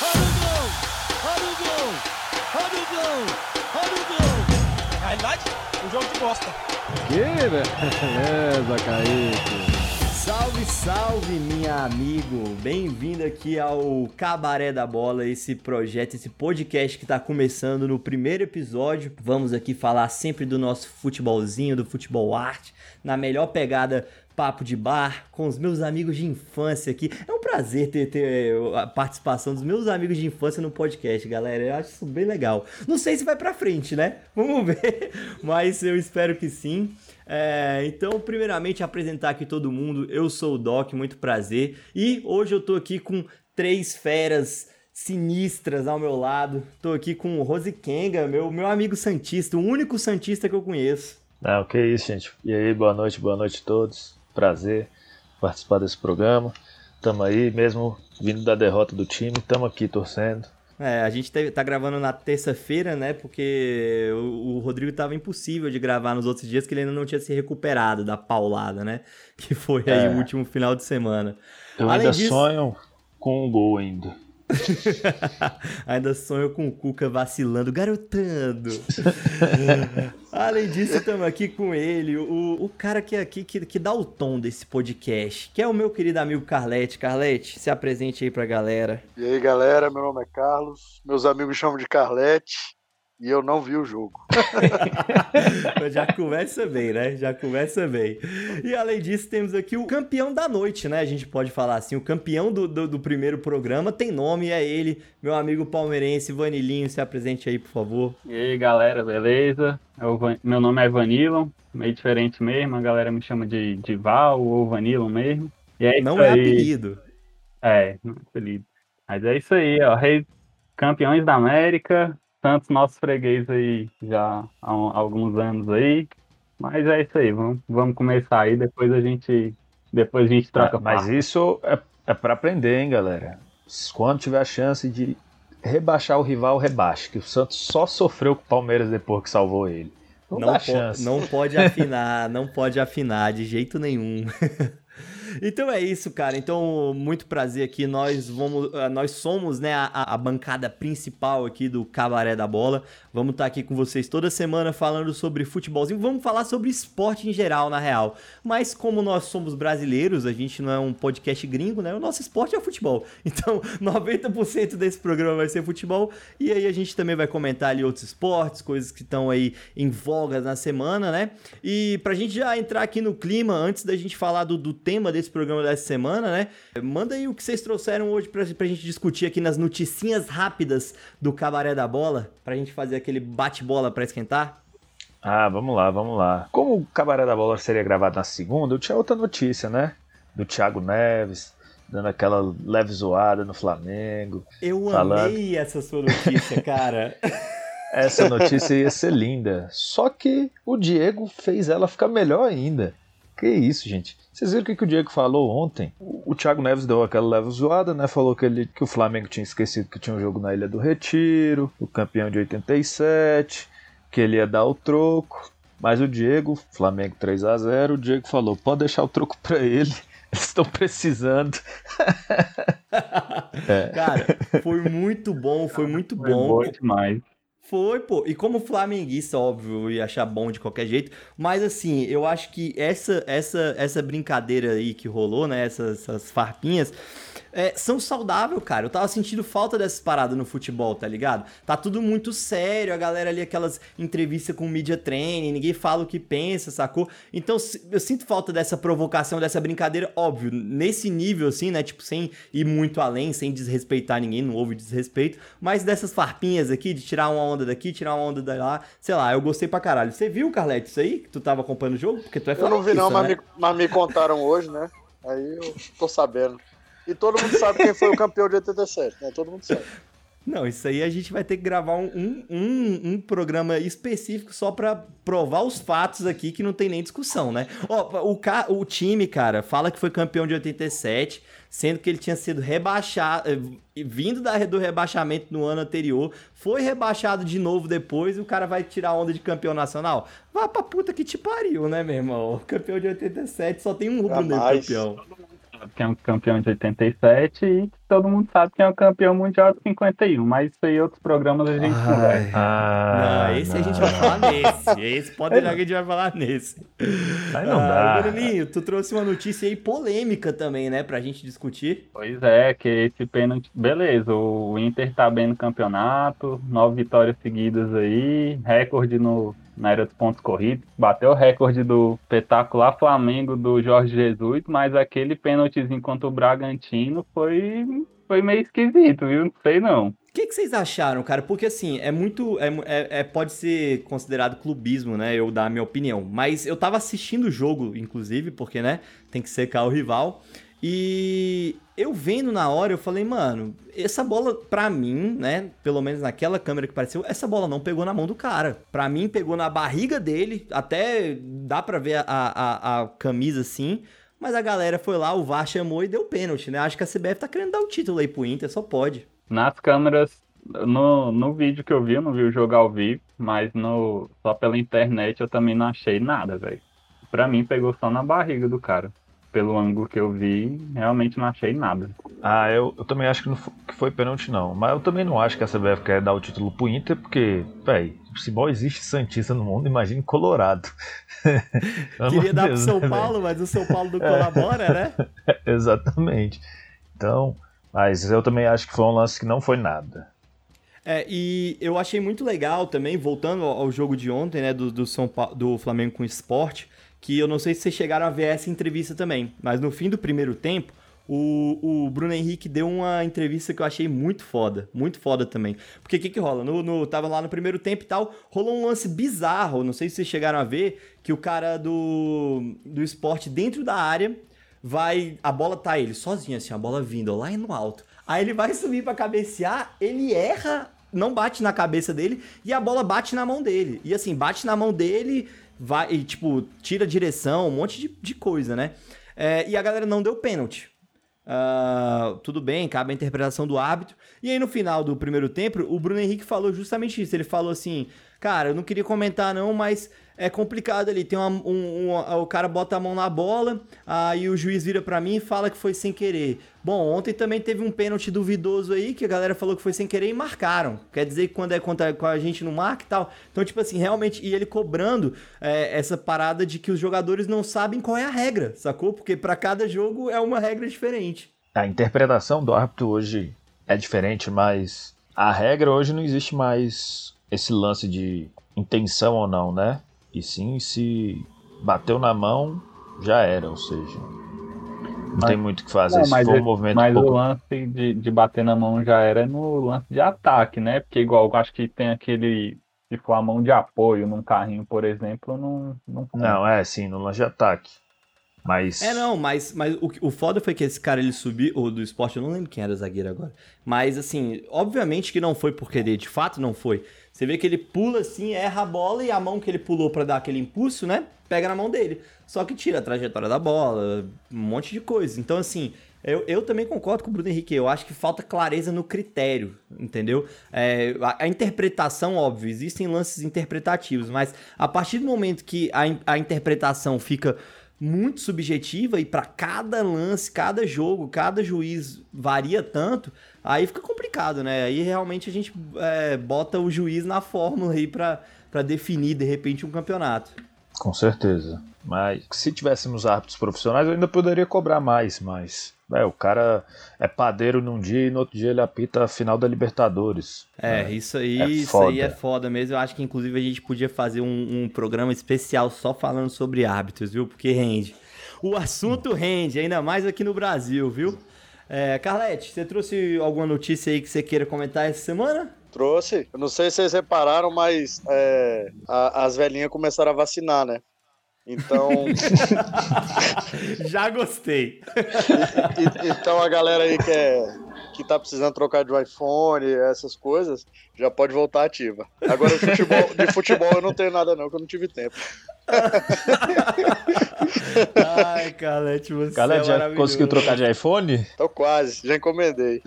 Olha o gol! Olha o gol! Olha o gol! Olha o gol! Na realidade, um jogo de bosta. Que beleza, Kaique. Salve, salve, minha amigo! Bem-vindo aqui ao Cabaré da Bola, esse projeto, esse podcast que tá começando no primeiro episódio. Vamos aqui falar sempre do nosso futebolzinho, do futebol arte, na melhor pegada papo de bar com os meus amigos de infância aqui. É um prazer ter, ter a participação dos meus amigos de infância no podcast, galera. Eu acho isso bem legal. Não sei se vai pra frente, né? Vamos ver, mas eu espero que sim. É, então, primeiramente, apresentar aqui todo mundo. Eu sou o Doc, muito prazer. E hoje eu tô aqui com três feras sinistras ao meu lado. Tô aqui com o Rose Kenga, meu, meu amigo Santista, o único Santista que eu conheço. Não, que isso, gente. E aí, boa noite, boa noite a todos prazer participar desse programa. Tamo aí, mesmo vindo da derrota do time, tamo aqui torcendo. É, a gente tá gravando na terça-feira, né? Porque o, o, Rodrigo tava impossível de gravar nos outros dias, que ele ainda não tinha se recuperado da paulada, né? Que foi aí é. o último final de semana. Eu Além ainda disso... sonho com um gol ainda. Ainda sonho com o Cuca vacilando, garotando. Além disso, estamos aqui com ele, o, o cara que é aqui que, que dá o tom desse podcast, que é o meu querido amigo Carlete. Carlete, se apresente aí pra galera. E aí, galera, meu nome é Carlos, meus amigos chamam de Carlete e eu não vi o jogo. Já começa bem, né? Já começa bem. E além disso, temos aqui o campeão da noite, né? A gente pode falar assim, o campeão do, do, do primeiro programa tem nome, é ele, meu amigo palmeirense Vanilinho. Se apresente aí, por favor. E aí, galera, beleza? Eu, meu nome é Vanilon, meio diferente mesmo, a galera me chama de, de Val ou Vanilon mesmo. E é não é aí. apelido. É, não é apelido. Mas é isso aí, ó. Rei campeões da América, Santos, nosso freguês aí já há, alguns anos aí. Mas é isso aí, vamos, vamos começar aí, depois a gente. Depois a gente troca. É, mas isso é, é para aprender, hein, galera? Quando tiver a chance de rebaixar o rival, rebaixe. Que o Santos só sofreu com o Palmeiras depois que salvou ele. Não, não dá po chance. Não pode afinar, não pode afinar de jeito nenhum. Então é isso, cara. Então, muito prazer aqui. Nós vamos, ah, nós somos, né, a, a bancada principal aqui do Cabaré da Bola. Vamos estar tá aqui com vocês toda semana falando sobre futebolzinho. Vamos falar sobre esporte em geral, na real. Mas como nós somos brasileiros, a gente não é um podcast gringo, né? O nosso esporte é futebol. Então, 90% desse programa vai ser futebol. E aí a gente também vai comentar ali outros esportes, coisas que estão aí em voga na semana, né? E pra gente já entrar aqui no clima, antes da gente falar do, do tema desse programa dessa semana, né? Manda aí o que vocês trouxeram hoje pra, pra gente discutir aqui nas noticinhas rápidas do Cabaré da Bola, pra gente fazer aquele bate-bola pra esquentar. Ah, vamos lá, vamos lá. Como o Cabaré da Bola seria gravado na segunda, eu tinha outra notícia, né? Do Thiago Neves, dando aquela leve zoada no Flamengo. Eu falando... amei essa sua notícia, cara. essa notícia ia ser linda. Só que o Diego fez ela ficar melhor ainda. Que isso, gente. Vocês viram o que, que o Diego falou ontem? O, o Thiago Neves deu aquela leve zoada, né? Falou que, ele, que o Flamengo tinha esquecido que tinha um jogo na Ilha do Retiro, o campeão de 87, que ele ia dar o troco. Mas o Diego, Flamengo 3 a 0 o Diego falou: pode deixar o troco pra ele. Eles estão precisando. é. Cara, foi muito bom, foi muito foi bom. Foi demais. Foi, pô. E como flamenguista, óbvio, ia achar bom de qualquer jeito. Mas assim, eu acho que essa essa essa brincadeira aí que rolou, né? Essas, essas farpinhas é, são saudáveis, cara. Eu tava sentindo falta dessas paradas no futebol, tá ligado? Tá tudo muito sério, a galera ali, aquelas entrevistas com media training, ninguém fala o que pensa, sacou? Então eu sinto falta dessa provocação, dessa brincadeira, óbvio, nesse nível, assim, né? Tipo, sem ir muito além, sem desrespeitar ninguém, não houve desrespeito, mas dessas farpinhas aqui, de tirar uma onda daqui, tirar uma onda da lá, sei lá, eu gostei pra caralho. Você viu, Carlete, isso aí? Que tu tava acompanhando o jogo? Porque tu é Eu não vi, não, né? mas, me, mas me contaram hoje, né? Aí eu tô sabendo. E todo mundo sabe quem foi o campeão de 87, né? Todo mundo sabe. Não, isso aí a gente vai ter que gravar um, um, um programa específico só para provar os fatos aqui que não tem nem discussão, né? Ó, o, o time, cara, fala que foi campeão de 87, sendo que ele tinha sido rebaixado, eh, vindo da, do rebaixamento no ano anterior, foi rebaixado de novo depois e o cara vai tirar onda de campeão nacional. Vá pra puta que te pariu, né, meu irmão? O campeão de 87 só tem um rubro negro campeão que é um campeão de 87 e todo mundo sabe quem é o campeão mundial de 51, mas isso aí outros programas a gente conversa. Ah, não, esse a gente vai falar nesse. Esse pode deixar que a gente vai falar nesse. Aí não Ah, dá. Bruninho, tu trouxe uma notícia aí polêmica também, né, pra gente discutir. Pois é, que esse pênalti. Beleza, o Inter tá bem no campeonato, nove vitórias seguidas aí, recorde no, na era dos pontos corridos, bateu o recorde do espetacular Flamengo do Jorge Jesus, mas aquele pênaltizinho contra o Bragantino foi, foi meio esquisito, viu? Não sei não. O que, que vocês acharam, cara? Porque assim, é muito. É, é- é- pode ser considerado clubismo, né? Eu dar a minha opinião. Mas eu tava assistindo o jogo, inclusive, porque, né? Tem que secar o rival. E eu vendo na hora, eu falei, mano, essa bola, pra mim, né? Pelo menos naquela câmera que apareceu, essa bola não pegou na mão do cara. Pra mim, pegou na barriga dele. Até dá pra ver a, a, a camisa assim. Mas a galera foi lá, o VAR chamou e deu pênalti, né? Acho que a CBF tá querendo dar o título aí pro Inter, só pode. Nas câmeras, no, no vídeo que eu vi, eu não vi o jogo ao vivo, mas no, só pela internet eu também não achei nada, velho. Pra mim pegou só na barriga do cara. Pelo ângulo que eu vi, realmente não achei nada. Ah, eu, eu também acho que não fo- que foi pênalti, não. Mas eu também não acho que a CBF quer dar o título pro Inter, porque, véi, se mal existe Santista no mundo, imagine Colorado. Queria dar pro Deus, São né? Paulo, mas o São Paulo não colabora, né? Exatamente. Então, mas eu também acho que foi um lance que não foi nada. É, e eu achei muito legal também, voltando ao jogo de ontem, né, do, do, São Paulo, do Flamengo com o Sport, que eu não sei se vocês chegaram a ver essa entrevista também, mas no fim do primeiro tempo, o, o Bruno Henrique deu uma entrevista que eu achei muito foda, muito foda também. Porque o que que rola? No, no, tava lá no primeiro tempo e tal, rolou um lance bizarro, não sei se vocês chegaram a ver, que o cara do, do esporte dentro da área vai. A bola tá ele sozinho, assim, a bola vindo lá no alto. Aí ele vai subir pra cabecear, ele erra, não bate na cabeça dele e a bola bate na mão dele. E assim, bate na mão dele, vai, e, tipo, tira direção, um monte de, de coisa, né? É, e a galera não deu pênalti. Ah, tudo bem, cabe a interpretação do árbitro. E aí no final do primeiro tempo, o Bruno Henrique falou justamente isso. Ele falou assim: Cara, eu não queria comentar não, mas é complicado ali. Tem uma, um, um- o cara bota a mão na bola, aí o juiz vira pra mim e fala que foi sem querer. Bom, ontem também teve um pênalti duvidoso aí, que a galera falou que foi sem querer e marcaram. Quer dizer que quando é contra a gente não marca e tal. Então, tipo assim, realmente, e ele cobrando é, essa parada de que os jogadores não sabem qual é a regra, sacou? Porque pra cada jogo é uma regra diferente. A interpretação do árbitro hoje é diferente, mas a regra hoje não existe mais esse lance de intenção ou não, né? E sim, se bateu na mão, já era, ou seja, não tem muito o que fazer. Não, se mas for um esse- movimento Mas pouco o lance de, de bater na mão já era no lance de ataque, né? Porque igual eu acho que tem aquele. Se for a mão de apoio num carrinho, por exemplo, não. Não, Não, é sim, no lance de ataque. Mas. É, não, mas, mas o, o foda foi que esse cara ele subiu, ou do esporte, eu não lembro quem era o zagueiro agora. Mas assim, obviamente que não foi por querer, de fato não foi. Você vê que ele pula assim, erra a bola e a mão que ele pulou pra dar aquele impulso, né? Pega na mão dele. Só que tira a trajetória da bola, um monte de coisa. Então, assim, eu, eu também concordo com o Bruno Henrique. Eu acho que falta clareza no critério, entendeu? É, a, a interpretação, óbvio, existem lances interpretativos, mas a partir do momento que a, a interpretação fica muito subjetiva e para cada lance, cada jogo, cada juiz varia tanto, aí fica complicado, né? Aí realmente a gente é, bota o juiz na fórmula aí para definir de repente um campeonato. Com certeza. Mas se tivéssemos árbitros profissionais, eu ainda poderia cobrar mais, mas. É, o cara é padeiro num dia e no outro dia ele apita a final da Libertadores. É, isso aí, É isso aí é foda. foda mesmo. Eu acho que inclusive a gente podia fazer um, um programa especial só falando sobre árbitros, viu? Porque rende. O assunto rende, ainda mais aqui no Brasil, viu? É, Carlete, você trouxe alguma notícia aí que você queira comentar essa semana? Trouxe. Eu não sei se vocês repararam, mas é, a- as velhinhas começaram a vacinar, né? Então, Já gostei. e- então a galera aí que, é, que tá precisando trocar de iPhone, essas coisas, já pode voltar ativa. Agora de futebol, de futebol eu não tenho nada não, que eu não tive tempo. Ai, Carlete, você Galera, é já conseguiu trocar de iPhone? Tô quase, já encomendei.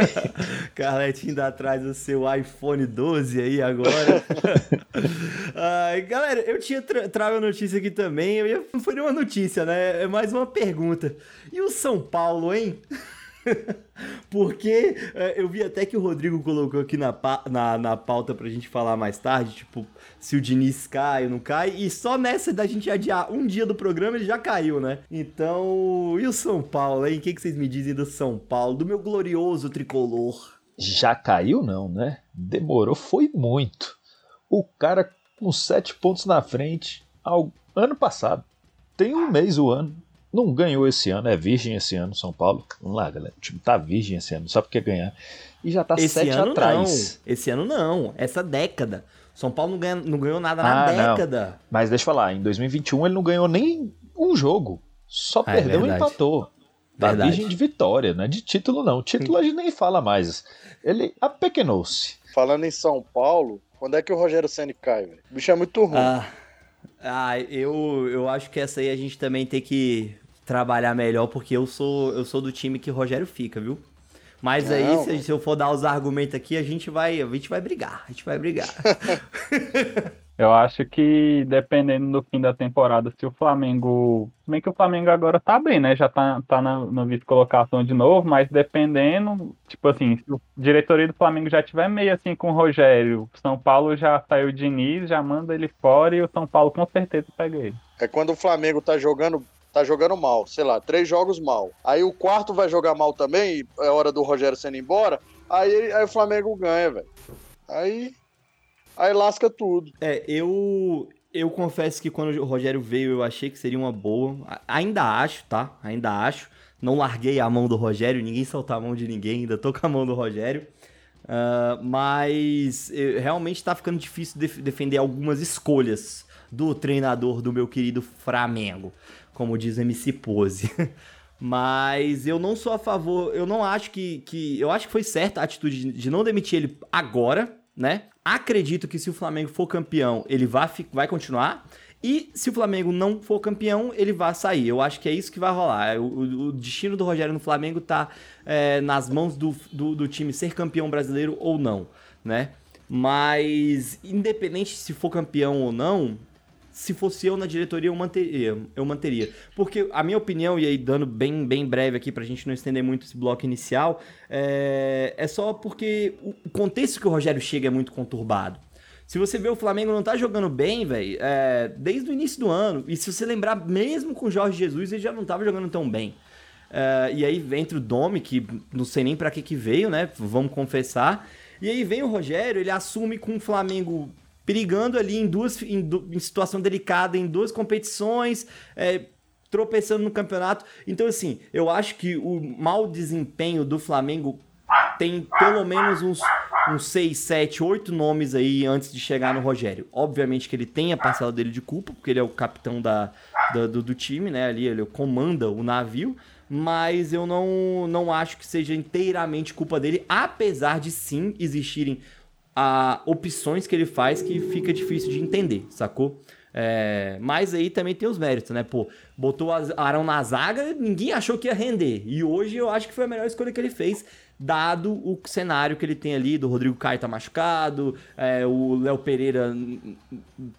Carlete ainda atrás do seu iPhone 12 aí agora. Ai, galera, eu tinha tra trago a notícia aqui também. Eu ia... Não foi nenhuma notícia, né? É mais uma pergunta. E o São Paulo, hein? Porque é, eu vi até que o Rodrigo colocou aqui na, na, na pauta pra gente falar mais tarde, tipo, se o Diniz cai ou não cai, e só nessa da gente adiar um dia do programa ele já caiu, né? Então, e o São Paulo, hein? O que, que vocês me dizem do São Paulo, do meu glorioso tricolor? Já caiu, não, né? Demorou, foi muito. O cara com sete pontos na frente, ao ano passado. Tem um mês o ano. Não ganhou esse ano, é virgem esse ano, São Paulo. Vamos lá, galera. O time tá virgem esse ano, só porque ganhar. E já tá Esse sete ano atrás. não, esse ano não, essa década. São Paulo não, ganha- não ganhou nada Ah, na não. década. Mas deixa eu falar, em 2021 ele não ganhou nem um jogo. Só Ah, é perdeu e verdade. empatou. Tá Verdade. virgem de vitória, não é de título não. Título a gente nem fala mais. Ele apequenou-se. Falando em São Paulo, quando é que o Rogério Ceni cai, velho? O bicho é muito ruim. Ah, ah, eu, eu acho que essa aí a gente também tem que trabalhar melhor, porque eu sou, eu sou do time que o Rogério fica, viu? Mas aí, Não, se, se eu for dar os argumentos aqui, a gente vai, a gente vai brigar, a gente vai brigar. Eu acho que dependendo do fim da temporada, se o Flamengo. se Bem que o Flamengo agora tá bem, né? Já tá, tá na, na vice-colocação de novo, mas dependendo, tipo assim, se o diretoria do Flamengo já tiver meio assim com o Rogério, o São Paulo já saiu o Diniz, já manda ele fora e o São Paulo com certeza pega ele. É quando o Flamengo tá jogando, tá jogando mal, sei lá, três jogos mal. Aí o quarto vai jogar mal também, é hora do Rogério sendo embora. Aí, aí o Flamengo ganha, velho. Aí, aí lasca tudo. É, eu eu confesso que quando o Rogério veio, eu achei que seria uma boa. Ainda acho, tá? Ainda acho. Não larguei a mão do Rogério, ninguém soltou a mão de ninguém, ainda tô com a mão do Rogério. Ah, mas realmente tá ficando difícil def- defender algumas escolhas do treinador do meu querido Flamengo, como diz MC Pose. Mas eu não sou a favor, eu não acho que, que. Eu acho que foi certa a atitude de- não demitir ele agora, né? Acredito que se o Flamengo for campeão, ele vai, vai continuar. E se o Flamengo não for campeão, ele vai sair. Eu acho que é isso que vai rolar. O, o- destino do Rogério no Flamengo tá é, nas mãos do, do, do time ser campeão brasileiro ou não, né? Mas, independente se for campeão ou não, se fosse eu na diretoria, eu manteria. Eu manteria. Porque a minha opinião, e aí dando bem, bem breve aqui pra gente não estender muito esse bloco inicial, é, é só porque o contexto que o Rogério chega é muito conturbado. Se você vê o Flamengo não tá jogando bem, velho, é, desde o início do ano. E se você lembrar, mesmo com o Jorge Jesus, ele já não tava jogando tão bem. É, e aí entra o Domi, que não sei nem pra que que veio, né? Vamos confessar. E aí vem o Rogério, ele assume com o Flamengo perigando ali em duas em, em situação delicada em duas competições, é, tropeçando no campeonato. Então, assim, eu acho que o mau desempenho do Flamengo tem pelo menos uns, uns 6, 7, 8 nomes aí antes de chegar no Rogério. Obviamente que ele tem a parcela dele de culpa, porque ele é o capitão da, da- do, do time, né? Ali ele comanda o navio. Mas eu não, não acho que seja inteiramente culpa dele, apesar de sim existirem a opções que ele faz que fica difícil de entender, sacou? É, mas aí também tem os méritos, né? Pô, botou Arão na zaga, ninguém achou que ia render. E hoje eu acho que foi a melhor escolha que ele fez, dado o cenário que ele tem ali, do Rodrigo Caio tá machucado, é, o Léo Pereira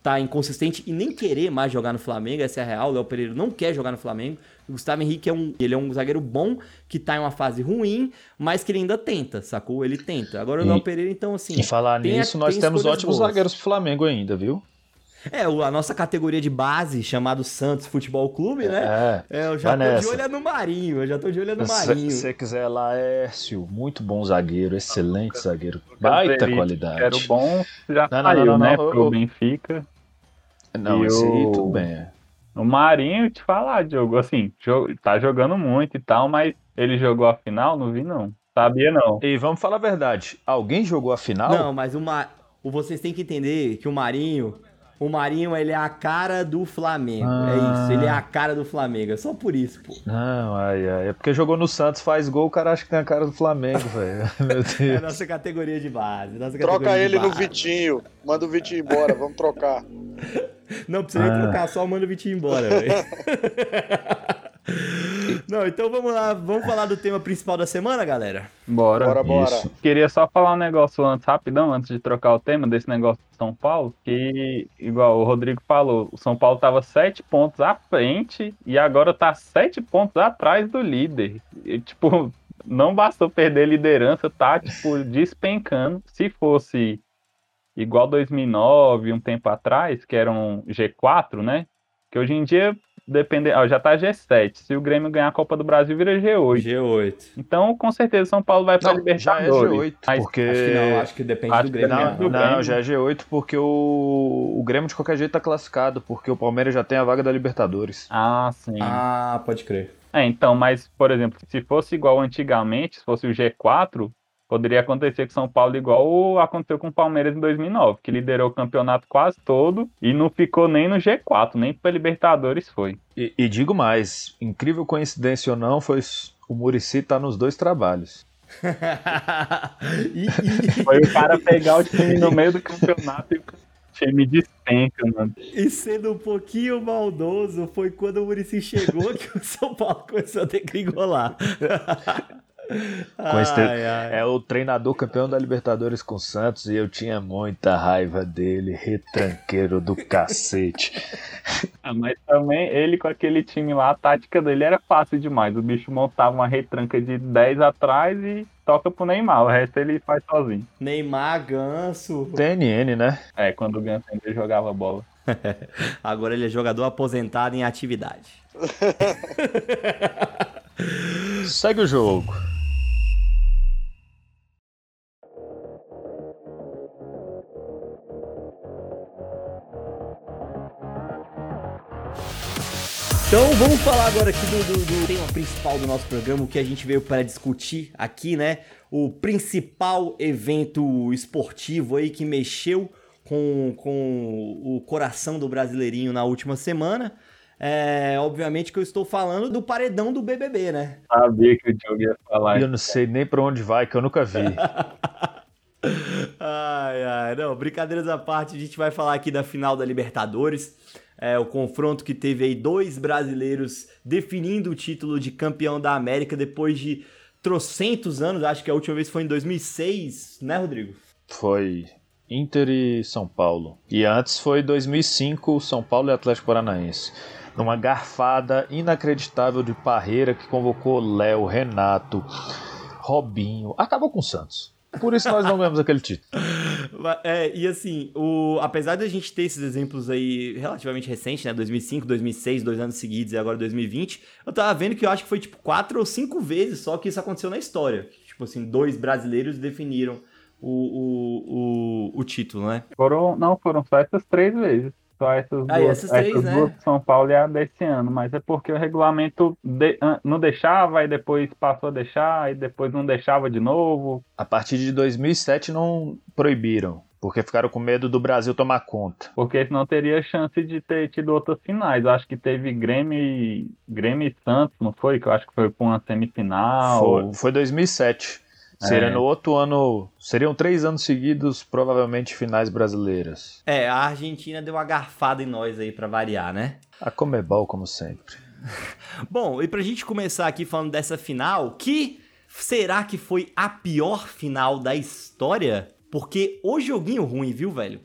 tá inconsistente e nem querer mais jogar no Flamengo, essa é a real, o Léo Pereira não quer jogar no Flamengo. O Gustavo Henrique é um, ele é um zagueiro bom, que tá em uma fase ruim, mas que ele ainda tenta, sacou? Ele tenta. Agora o E- Léo Pereira, então, assim. Em falar a- nisso, nós tem temos ótimos boas. zagueiros pro Flamengo ainda, viu? É, a nossa categoria de base, chamado Santos Futebol Clube, né? É. É, eu já tô nessa. de olho no Marinho, eu já tô de olho no Se Marinho. você quiser Laércio, muito bom zagueiro, excelente zagueiro, baita qualidade. Era bom, já Não, não, saiu, não, não, né? não, pro eu- Benfica. Não, E esse aí o- tudo bem. O Marinho, te falar, Diogo, assim, tá jogando muito e tal, mas ele jogou a final? Não vi, não. Sabia, não. E vamos falar a verdade, alguém jogou a final? Não, mas o Ma... o- vocês têm que entender que o Marinho, o Marinho, ele é a cara do Flamengo. É Ah. isso, ele é a cara do Flamengo. É só por isso, pô. Não, ai, ai. É porque jogou no Santos, faz gol, o cara acha que tem a cara do Flamengo, velho. Meu É a Deus. nossa categoria de base. Nossa Troca ele no. Vitinho. Manda o Vitinho embora, vamos trocar. Não precisa nem Ah. trocar, só manda o Vitinho embora, velho. Não, então vamos lá, vamos falar do tema principal da semana, galera? Bora. Bora, bora. Isso. Queria só falar um negócio antes, rapidão, antes de trocar o tema desse negócio de São Paulo, que, igual o Rodrigo falou, o São Paulo tava sete pontos à frente e agora tá sete pontos atrás do líder. E, tipo, não bastou perder liderança, tá, tipo, despencando. Se fosse igual 2009, um tempo atrás, que era um G4, né? Que hoje em dia, depende, ó, já tá G7. Se o Grêmio ganhar a Copa do Brasil, vira G8. G8. Então, com certeza, São Paulo vai pra Não, já é Libertadores. G8, Mas- porque... Acho que não, acho que depende Acho do Grêmio. não, do Não, Grêmio. já é G8 porque o... o Grêmio de qualquer jeito tá classificado, porque o Palmeiras já tem a vaga da Libertadores. Ah, sim. Ah, pode crer. É, então, mas, por exemplo, se fosse igual antigamente, se fosse o G4, poderia acontecer com São Paulo igual aconteceu com o Palmeiras em 2009, que liderou o campeonato quase todo e não ficou nem no G4, nem para Libertadores foi. E, e digo mais, incrível coincidência ou não, foi o Murici tá nos dois trabalhos. e, e- Foi o cara pegar o time no meio do campeonato e o time despenca, mano. e sendo um pouquinho maldoso, foi quando o Muricy chegou que o São Paulo começou a. Coincidência. Ai, ai. É o treinador campeão da Libertadores com o Santos e eu tinha muita raiva dele, retranqueiro do cacete. Ah, mas também ele com aquele time lá, a tática dele era fácil demais. O bicho montava uma retranca de 10 atrás e toca pro Neymar. O resto ele faz sozinho. Neymar, Ganso. TNN, né? É, quando o Ganso ainda jogava bola. Agora ele é jogador aposentado em atividade. Segue o jogo. Então vamos falar agora aqui do, do- do tema principal do nosso programa, o que a gente veio para discutir aqui, né? O principal evento esportivo aí que mexeu com, com o coração do brasileirinho na última semana. É, obviamente que eu estou falando do paredão do BBB, né? Sabia que o Diogo ia falar eu não sei nem pra onde vai, que eu nunca vi. Ai, ai, não, brincadeiras à parte, a gente vai falar aqui da final da Libertadores. É, o confronto que teve aí dois brasileiros definindo o título de campeão da América depois de trocentos anos, acho que a última vez foi em 2006, né, Rodrigo? Foi Inter e São Paulo. E antes foi 2005, São Paulo e Atlético Paranaense. Numa garfada inacreditável de Parreira que convocou Léo, Renato, Robinho. Acabou com o Santos. Por isso nós não ganhamos aquele título. É, e assim, o, apesar de a gente ter esses exemplos aí relativamente recentes, né, 2005, 2006, dois anos seguidos e agora 2020, eu tava vendo que eu acho que foi tipo quatro ou cinco vezes só que isso aconteceu na história. Tipo assim, dois brasileiros definiram o, o, o, o título, né? Foram, não, foram só essas três vezes. Só essas Ah, duas, essas três, né? duas de São Paulo e a desse ano. Mas é porque o regulamento de- não deixava, e depois passou a deixar, e depois não deixava de novo. A partir de 2007 não proibiram, porque ficaram com medo do Brasil tomar conta. Porque senão teria chance de ter tido outras finais. Acho que teve Grêmio e, Grêmio e Santos, não foi? Que eu acho que foi pra uma semifinal. Foi, foi 2007. Seria É. no outro ano. Seriam três anos seguidos, provavelmente finais brasileiras. É, a Argentina deu uma garfada em nós aí pra variar, né? A Comebol, como sempre. Bom, e pra gente começar aqui falando dessa final, que será que foi a pior final da história? Porque o joguinho ruim, viu, velho?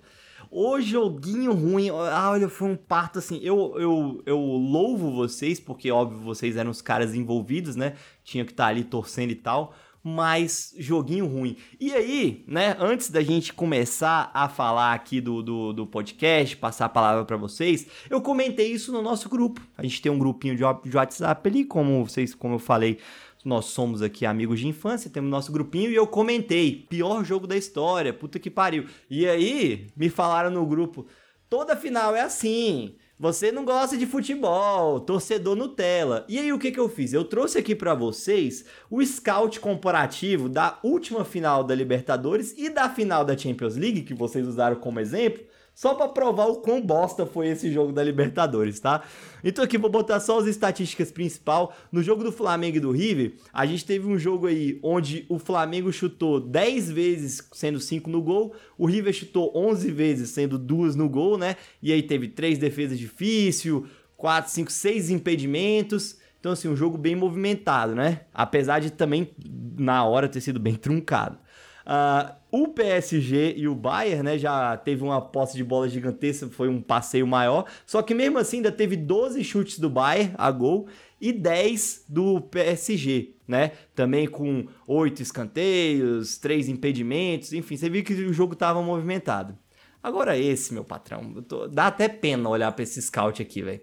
O joguinho ruim, ah, olha, foi um parto assim. Eu, eu, eu louvo vocês, porque óbvio vocês eram os caras envolvidos, né? Tinha que estar ali torcendo e tal. Mas joguinho ruim. E aí, né, antes da gente começar a falar aqui do, do, do podcast, passar a palavra pra vocês, eu comentei isso no nosso grupo. A gente tem um grupinho de, de WhatsApp ali, como vocês, como eu falei, nós somos aqui amigos de infância, temos nosso grupinho e eu comentei, pior jogo da história, puta que pariu. E aí, me falaram no grupo, toda final é assim. Você não gosta de futebol, torcedor Nutella. E aí o que que eu fiz? Eu trouxe aqui pra vocês o scout comparativo da última final da Libertadores e da final da Champions League, que vocês usaram como exemplo, só pra provar o quão bosta foi esse jogo da Libertadores, tá? Então aqui vou botar só as estatísticas principal. No jogo do Flamengo e do River, a gente teve um jogo aí onde o Flamengo chutou 10 vezes, sendo 5 no gol, o River chutou 11 vezes, sendo 2 no gol, né? E aí teve três defesas difíceis, 4, 5, 6 impedimentos. Então, assim, um jogo bem movimentado, né? Apesar de também, na hora, ter sido bem truncado. Uh, o PSG e o Bayern, né, já teve uma posse de bola gigantesca, foi um passeio maior. Só que mesmo assim ainda teve 12 chutes do Bayern a gol e 10 do PSG, né? Também com oito escanteios, três impedimentos, enfim, você viu que o jogo estava movimentado. Agora esse, meu patrão, tô... dá até pena olhar para esse scout aqui, velho.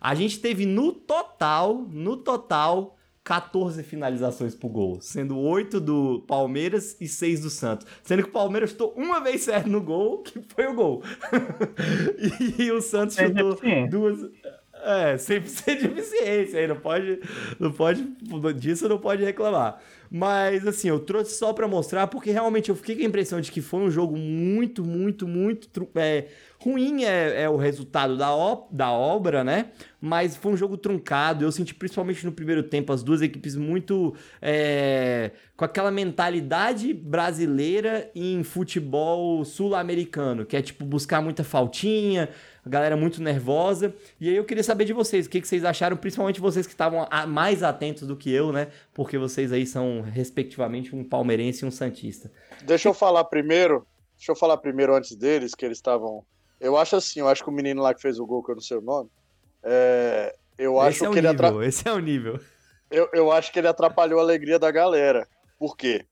A gente teve no total, no total, 14 finalizações pro gol, sendo 8 do Palmeiras e 6 do Santos. Sendo que o Palmeiras chutou uma vez certo no gol, que foi o gol. e o Santos chutou duas. É, 100% de eficiência aí, não pode, não pode, disso não pode reclamar. Mas, assim, eu trouxe só para mostrar, porque realmente eu fiquei com a impressão de que foi um jogo muito, muito, muito é, ruim é, é, o resultado da, da obra, né? Mas foi um jogo truncado. Eu senti, principalmente no primeiro tempo, as duas equipes muito é, com aquela mentalidade brasileira em futebol sul-americano, que é tipo buscar muita faltinha, a galera muito nervosa. E aí eu queria saber de vocês, o que, que vocês acharam, principalmente vocês que estavam mais atentos do que eu, né? Porque vocês aí são, respectivamente, um palmeirense e um santista. Deixa eu falar primeiro, deixa eu falar primeiro antes deles, que eles estavam. Eu acho assim, eu acho que o menino lá que fez o gol, que eu não sei o nome, é... eu acho esse é que ele nível, atra... Esse é o nível. Eu, eu acho que ele atrapalhou a alegria da galera. Por quê?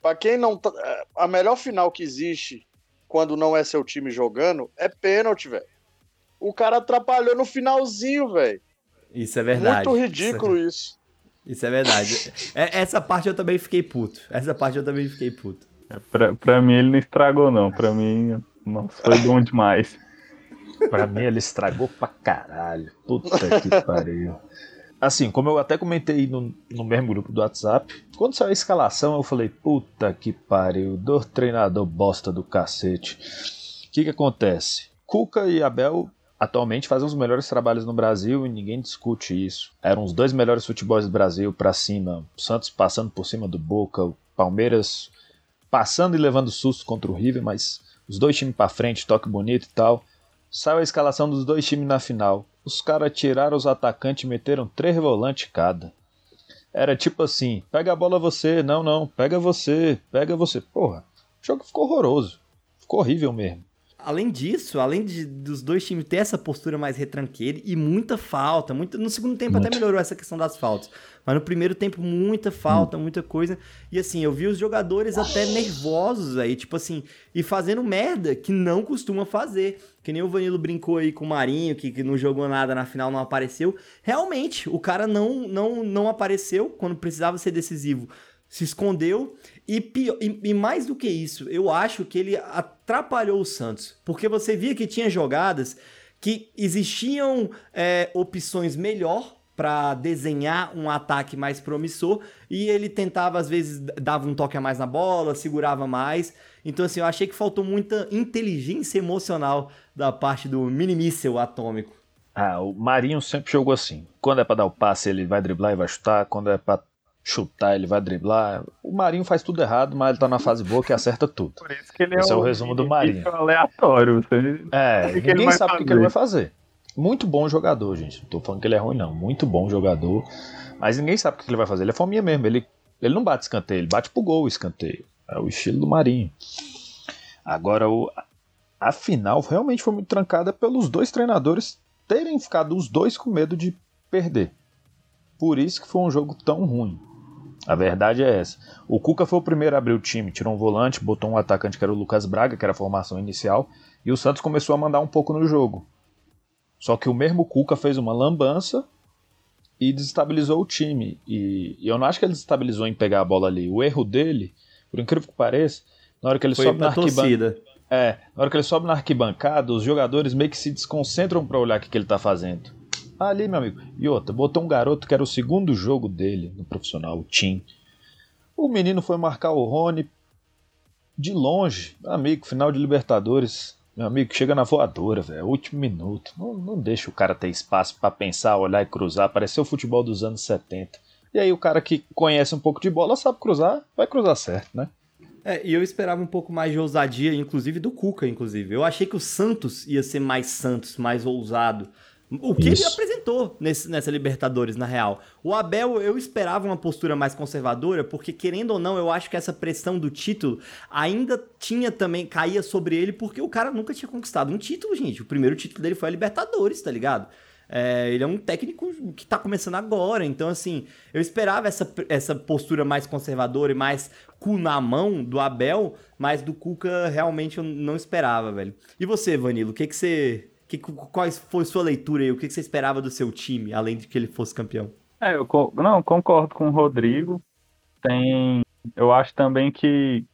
Pra quem não. Tá... A melhor final que existe quando não é seu time jogando, é pênalti, velho. O cara atrapalhou no finalzinho, velho. Isso é verdade. Muito ridículo isso. É... isso. Isso é verdade. É, essa parte eu também fiquei puto. Essa parte eu também fiquei puto. É, pra, pra mim ele não estragou, não. Pra mim, nossa, foi bom demais. pra mim ele estragou pra caralho. Puta que pariu. Assim, como eu até comentei no, no mesmo grupo do WhatsApp, quando saiu a escalação eu falei, puta que pariu, do treinador bosta do cacete. O que que acontece? Cuca e Abel atualmente fazem os melhores trabalhos no Brasil e ninguém discute isso. Eram os dois melhores futebols do Brasil para cima, o Santos passando por cima do Boca, o Palmeiras passando e levando susto contra o River, mas os dois times para frente, toque bonito e tal. Saiu a escalação dos dois times na final. Os caras tiraram os atacantes e meteram três volantes cada. Era tipo assim: pega a bola você, não, não, pega você, pega você. Porra, o jogo ficou horroroso. Ficou horrível mesmo. Além disso, além de, dos dois times ter essa postura mais retranqueira e muita falta, muito, no segundo tempo Muito. até melhorou essa questão das faltas, mas no primeiro tempo muita falta, hum. muita coisa. E assim, eu vi os jogadores até nervosos aí, tipo assim, e fazendo merda que não costuma fazer. Que nem o Vanilo brincou aí com o Marinho, que, que não jogou nada na final, não apareceu. Realmente, o cara não, não, não apareceu quando precisava ser decisivo se escondeu e, pior, e, e, mais do que isso, eu acho que ele atrapalhou o Santos, porque você via que tinha jogadas que existiam é, opções melhor para desenhar um ataque mais promissor e ele tentava às vezes dava um toque a mais na bola, segurava mais. Então assim, eu achei que faltou muita inteligência emocional da parte do minimíssel atômico. Ah, o Marinho sempre jogou assim. Quando é para dar o passe, ele vai driblar e vai chutar. Quando é para chutar, ele vai driblar. O Marinho faz tudo errado, mas ele tá na fase boa que acerta tudo. Por isso que ele Esse é, é o resumo do Marinho. aleatório. Você... É, que ninguém sabe o que, que ele vai fazer. Muito bom jogador, gente. Não tô falando que ele é ruim, não. Muito bom jogador. Mas ninguém sabe o que ele vai fazer. Ele é fominha mesmo. Ele, ele não bate escanteio, ele bate pro gol o escanteio. É o estilo do Marinho. Agora, o, a final realmente foi muito trancada pelos dois treinadores terem ficado os dois com medo de perder. Por isso que foi um jogo tão ruim. A verdade é essa. O Cuca foi o primeiro a abrir o time, tirou um volante, botou um atacante que era o Lucas Braga, que era a formação inicial, e o Santos começou a mandar um pouco no jogo. Só que o mesmo Cuca fez uma lambança e desestabilizou o time. E, e eu não acho que ele desestabilizou em pegar a bola ali. O erro dele, por incrível que pareça, na hora que ele foi sobe na arquibancada. É, na hora que ele sobe na arquibancada, os jogadores meio que se desconcentram para olhar o que, que ele tá fazendo. Ali, meu amigo. E outra, botou um garoto que era o segundo jogo dele no profissional, o Tim. O menino foi marcar o Rony de longe. Amigo, final de Libertadores. Meu amigo, chega na voadora, velho. Último minuto. Não, não deixa o cara ter espaço para pensar, olhar e cruzar. Pareceu o futebol dos anos 70. E aí o cara que conhece um pouco de bola sabe cruzar, vai cruzar certo, né? É, e eu esperava um pouco mais de ousadia, inclusive do Cuca, inclusive. Eu achei que o Santos ia ser mais Santos, mais ousado O que ele Isso. apresentou nesse- nessa Libertadores, na real. O Abel, eu esperava uma postura mais conservadora, porque querendo ou não, eu acho que essa pressão do título ainda tinha também, caía sobre ele, porque o cara nunca tinha conquistado um título, gente. O primeiro título dele foi a Libertadores, tá ligado? É, ele é um técnico que tá começando agora, então assim, eu esperava essa, essa postura mais conservadora e mais cu na mão do Abel, mas do Cuca realmente eu não esperava, velho. E você, Vanilo, o que que você... Que, qual foi sua leitura aí? O que você esperava do seu time, além de que ele fosse campeão? É, eu não, concordo com o Rodrigo. Tem, eu acho também que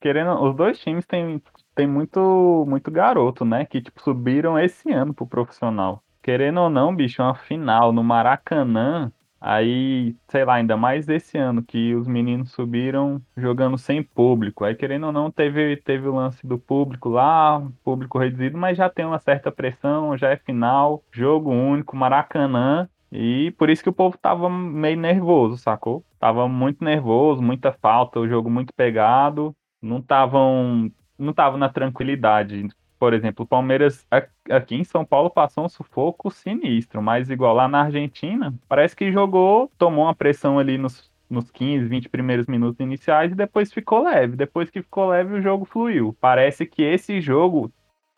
querendo, os dois times têm tem muito muito garoto, né, que tipo subiram esse ano pro profissional. Querendo ou não, bicho, uma final no Maracanã, aí, sei lá, ainda mais esse ano que os meninos subiram jogando sem público. Aí, querendo ou não, teve teve o lance do público lá, público reduzido, mas já tem uma certa pressão, já é final, jogo único, Maracanã. E por isso que o povo tava meio nervoso, sacou? Tava muito nervoso, muita falta, o jogo muito pegado, não estavam não tava na tranquilidade. Por exemplo, o Palmeiras aqui em São Paulo passou um sufoco sinistro, mas igual lá na Argentina, parece que jogou, tomou uma pressão ali nos, nos 15, 20 primeiros minutos iniciais e depois ficou leve. Depois que ficou leve, o jogo fluiu. Parece que esse jogo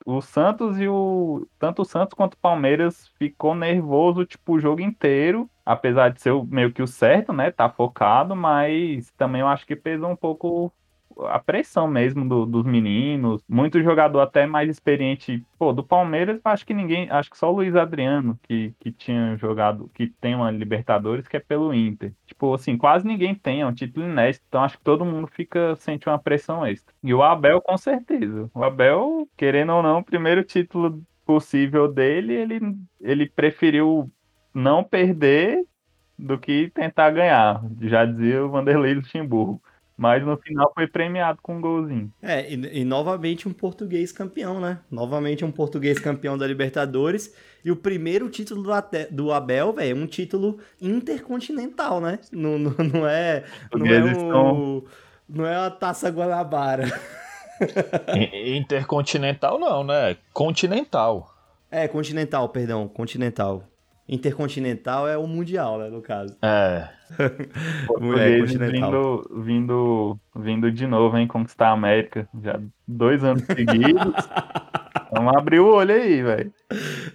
o Santos e o. Tanto o Santos quanto o Palmeiras ficou nervoso, tipo, o jogo inteiro. Apesar de ser meio que o certo, né? Tá focado, mas também eu acho que pesou um pouco a pressão mesmo do- dos meninos. Muito jogador até mais experiente. Pô, do Palmeiras, acho que ninguém. Acho que só o Luiz Adriano que, que tinha jogado, que tem uma Libertadores, que é pelo Inter. Tipo, assim, quase ninguém tem, é um título inédito. Então acho que todo mundo fica, sente uma pressão extra. E o Abel, com certeza. O Abel, querendo ou não, o primeiro título possível dele, ele, ele preferiu não perder do que tentar ganhar. Já dizia o Vanderlei Luxemburgo. Mas no final foi premiado com um golzinho. É, e, e novamente um português campeão, né? Novamente um português campeão da Libertadores. E o primeiro título do, Ate- do Abel, velho, é um título intercontinental, né? Não, não, não é. Não é, são- não é a taça Guanabara. Intercontinental não, né? Continental. É, continental, perdão, continental. Intercontinental é o mundial, né, no caso. É. É, Português vindo, vindo, vindo de novo, hein? Conquistar a América. Já dois anos seguidos. Vamos abrir o olho aí, velho.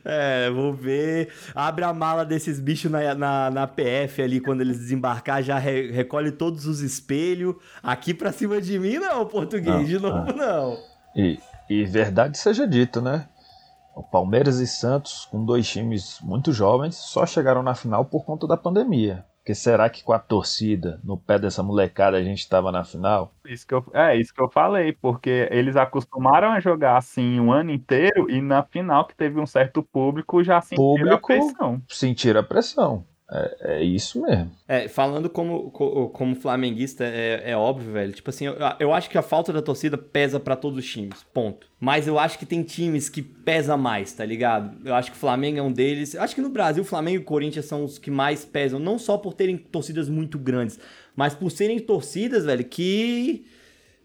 É, vou ver. Abre a mala desses bichos na, na, na PF ali quando eles desembarcar, já re- recolhe todos os espelhos. Aqui pra cima de mim, não, português, Não, de novo, não. E, e verdade seja dita, né? O Palmeiras e Santos, com dois times muito jovens, só chegaram na final por conta da pandemia. Porque será que com a torcida no pé dessa molecada a gente estava na final? Isso que eu, é isso que eu falei, porque eles acostumaram a jogar assim o ano inteiro e na final que teve um certo público já sentiram Público- a pressão. Sentir a pressão. É, é isso mesmo. É, falando como, co- como flamenguista, é, é óbvio, velho. Tipo assim, eu, eu acho que a falta da torcida pesa pra todos os times, ponto. Mas eu acho que tem times que pesa mais, tá ligado? Eu acho que o Flamengo é um deles. Eu acho que no Brasil, o Flamengo e o Corinthians são os que mais pesam, não só por terem torcidas muito grandes, mas por serem torcidas, velho, que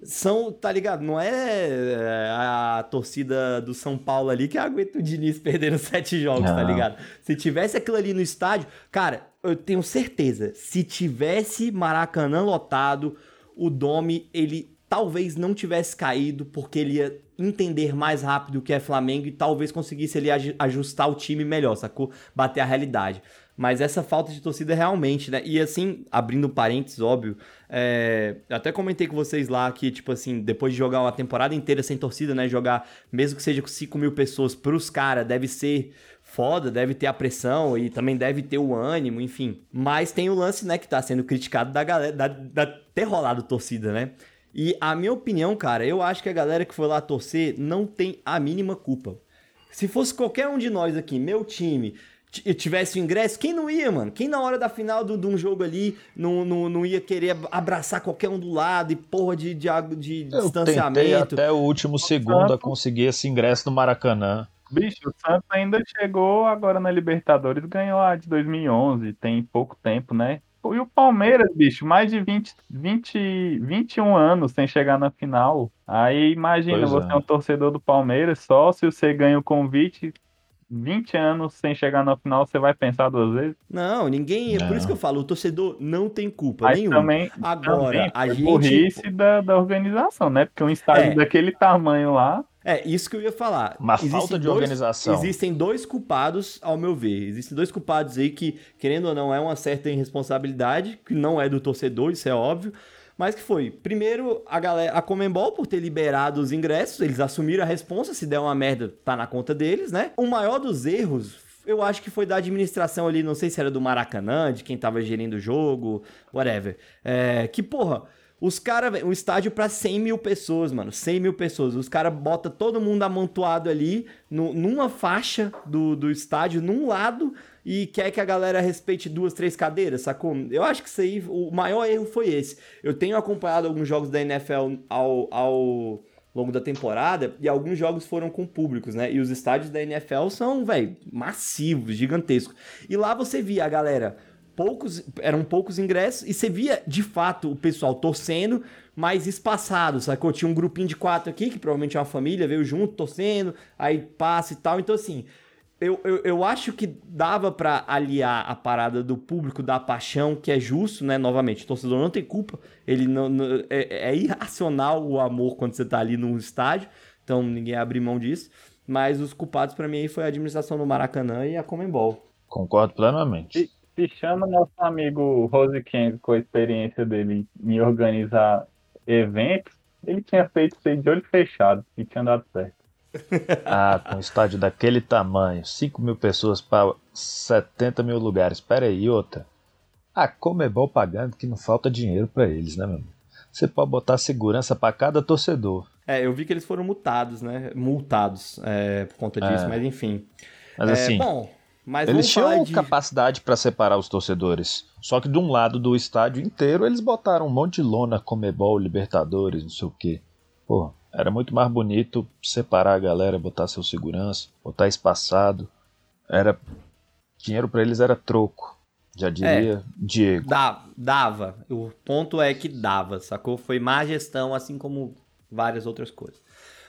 são, tá ligado? Não é é, a torcida do São Paulo ali que aguenta o Diniz perdendo sete jogos, tá Não. ligado? Se tivesse aquilo ali no estádio, cara, eu tenho certeza, se tivesse Maracanã lotado, o Domi, ele talvez não tivesse caído, porque ele ia entender mais rápido o que é Flamengo e talvez conseguisse ele aju- ajustar o time melhor, sacou? Bater a realidade. Mas essa falta de torcida realmente, né? E assim, abrindo parênteses, óbvio, é, eu até comentei com vocês lá que, tipo assim, depois de jogar uma temporada inteira sem torcida, né? Jogar, mesmo que seja com 5 mil pessoas, pros caras, deve ser foda, deve ter a pressão e também deve ter o ânimo, enfim. Mas tem o lance, né, que tá sendo criticado da galera, da, da ter rolado torcida, né? E a minha opinião, cara, eu acho que a galera que foi lá torcer não tem a mínima culpa. Se fosse qualquer um de nós aqui, meu time, tivesse o ingresso, quem não ia, mano? Quem na hora da final do- de um jogo ali não, não, não ia querer abraçar qualquer um do lado e porra de, de, de distanciamento? até o último segundo a conseguir esse ingresso no Maracanã. Bicho, o Santos ainda chegou agora na Libertadores, ganhou a de 2011, tem pouco tempo, né? E o Palmeiras, bicho, mais de 20, 20, 21 anos sem chegar na final. Aí imagina, Pois você é. é um torcedor do Palmeiras, só se você ganha o convite, 20 anos sem chegar na final, você vai pensar duas vezes? Não, ninguém. É por isso Não. que eu falo, o torcedor não tem culpa Mas nenhuma. também, Agora, também a gente. burrice da, da organização, né? Porque um estádio É. daquele tamanho lá, É, isso que eu ia falar. Uma Existem falta de dois- organização. Existem dois culpados, ao meu ver. Existem dois culpados aí que, querendo ou não, é uma certa irresponsabilidade, que não é do torcedor, isso é óbvio. Mas que foi, primeiro, a galera, a Comembol por ter liberado os ingressos, eles assumiram a responsa, se der uma merda, tá na conta deles, né? O maior dos erros, eu acho que foi da administração ali, não sei se era do Maracanã, de quem tava gerindo o jogo, whatever. É, que, porra, os caras, um estádio pra 100 mil pessoas, mano. 100 mil pessoas. Os caras botam todo mundo amontoado ali, no- numa faixa do, do estádio, num lado, e quer que a galera respeite duas, três cadeiras, sacou? Eu acho que isso aí, o maior erro foi esse. Eu tenho acompanhado alguns jogos da NFL ao, ao longo da temporada, e alguns jogos foram com públicos, né? E os estádios da NFL são, velho, massivos, gigantescos. E lá você via a galera poucos, eram poucos ingressos, e você via, de fato, o pessoal torcendo, mais espaçado, sacou? Tinha um grupinho de quatro aqui, que provavelmente é uma família, veio junto, torcendo, aí passa e tal. Então, assim, eu, eu, eu acho que dava pra aliar a parada do público, da paixão, que é justo, né? Novamente, o torcedor não tem culpa, ele não, não- é, é irracional o amor quando você tá ali num estádio, então ninguém abre mão disso. Mas os culpados pra mim aí foi a administração do Maracanã e a Comembol. Concordo plenamente. se chama nosso amigo Rose Kang com a experiência dele em organizar eventos, ele tinha feito isso aí de olho fechado e tinha dado certo. Ah, com um estádio daquele tamanho, 5 mil pessoas para 70 mil lugares. Pera aí, outra. A Comebol pagando que não falta dinheiro para eles, né, meu? Você pode botar segurança para cada torcedor. É, eu vi que eles foram multados, né? Multados é, por conta disso, É. mas enfim. Mas É, assim, bom, mas eles tinham de... capacidade para separar os torcedores. Só que de um lado do estádio inteiro eles botaram um monte de lona, Comebol, Libertadores, não sei o quê. Pô, era muito mais bonito separar a galera, botar seu segurança, botar espaçado. Era dinheiro para eles era troco. Já diria Diego. Dá, dava. O ponto é que dava, sacou? Foi má gestão, assim como várias outras coisas.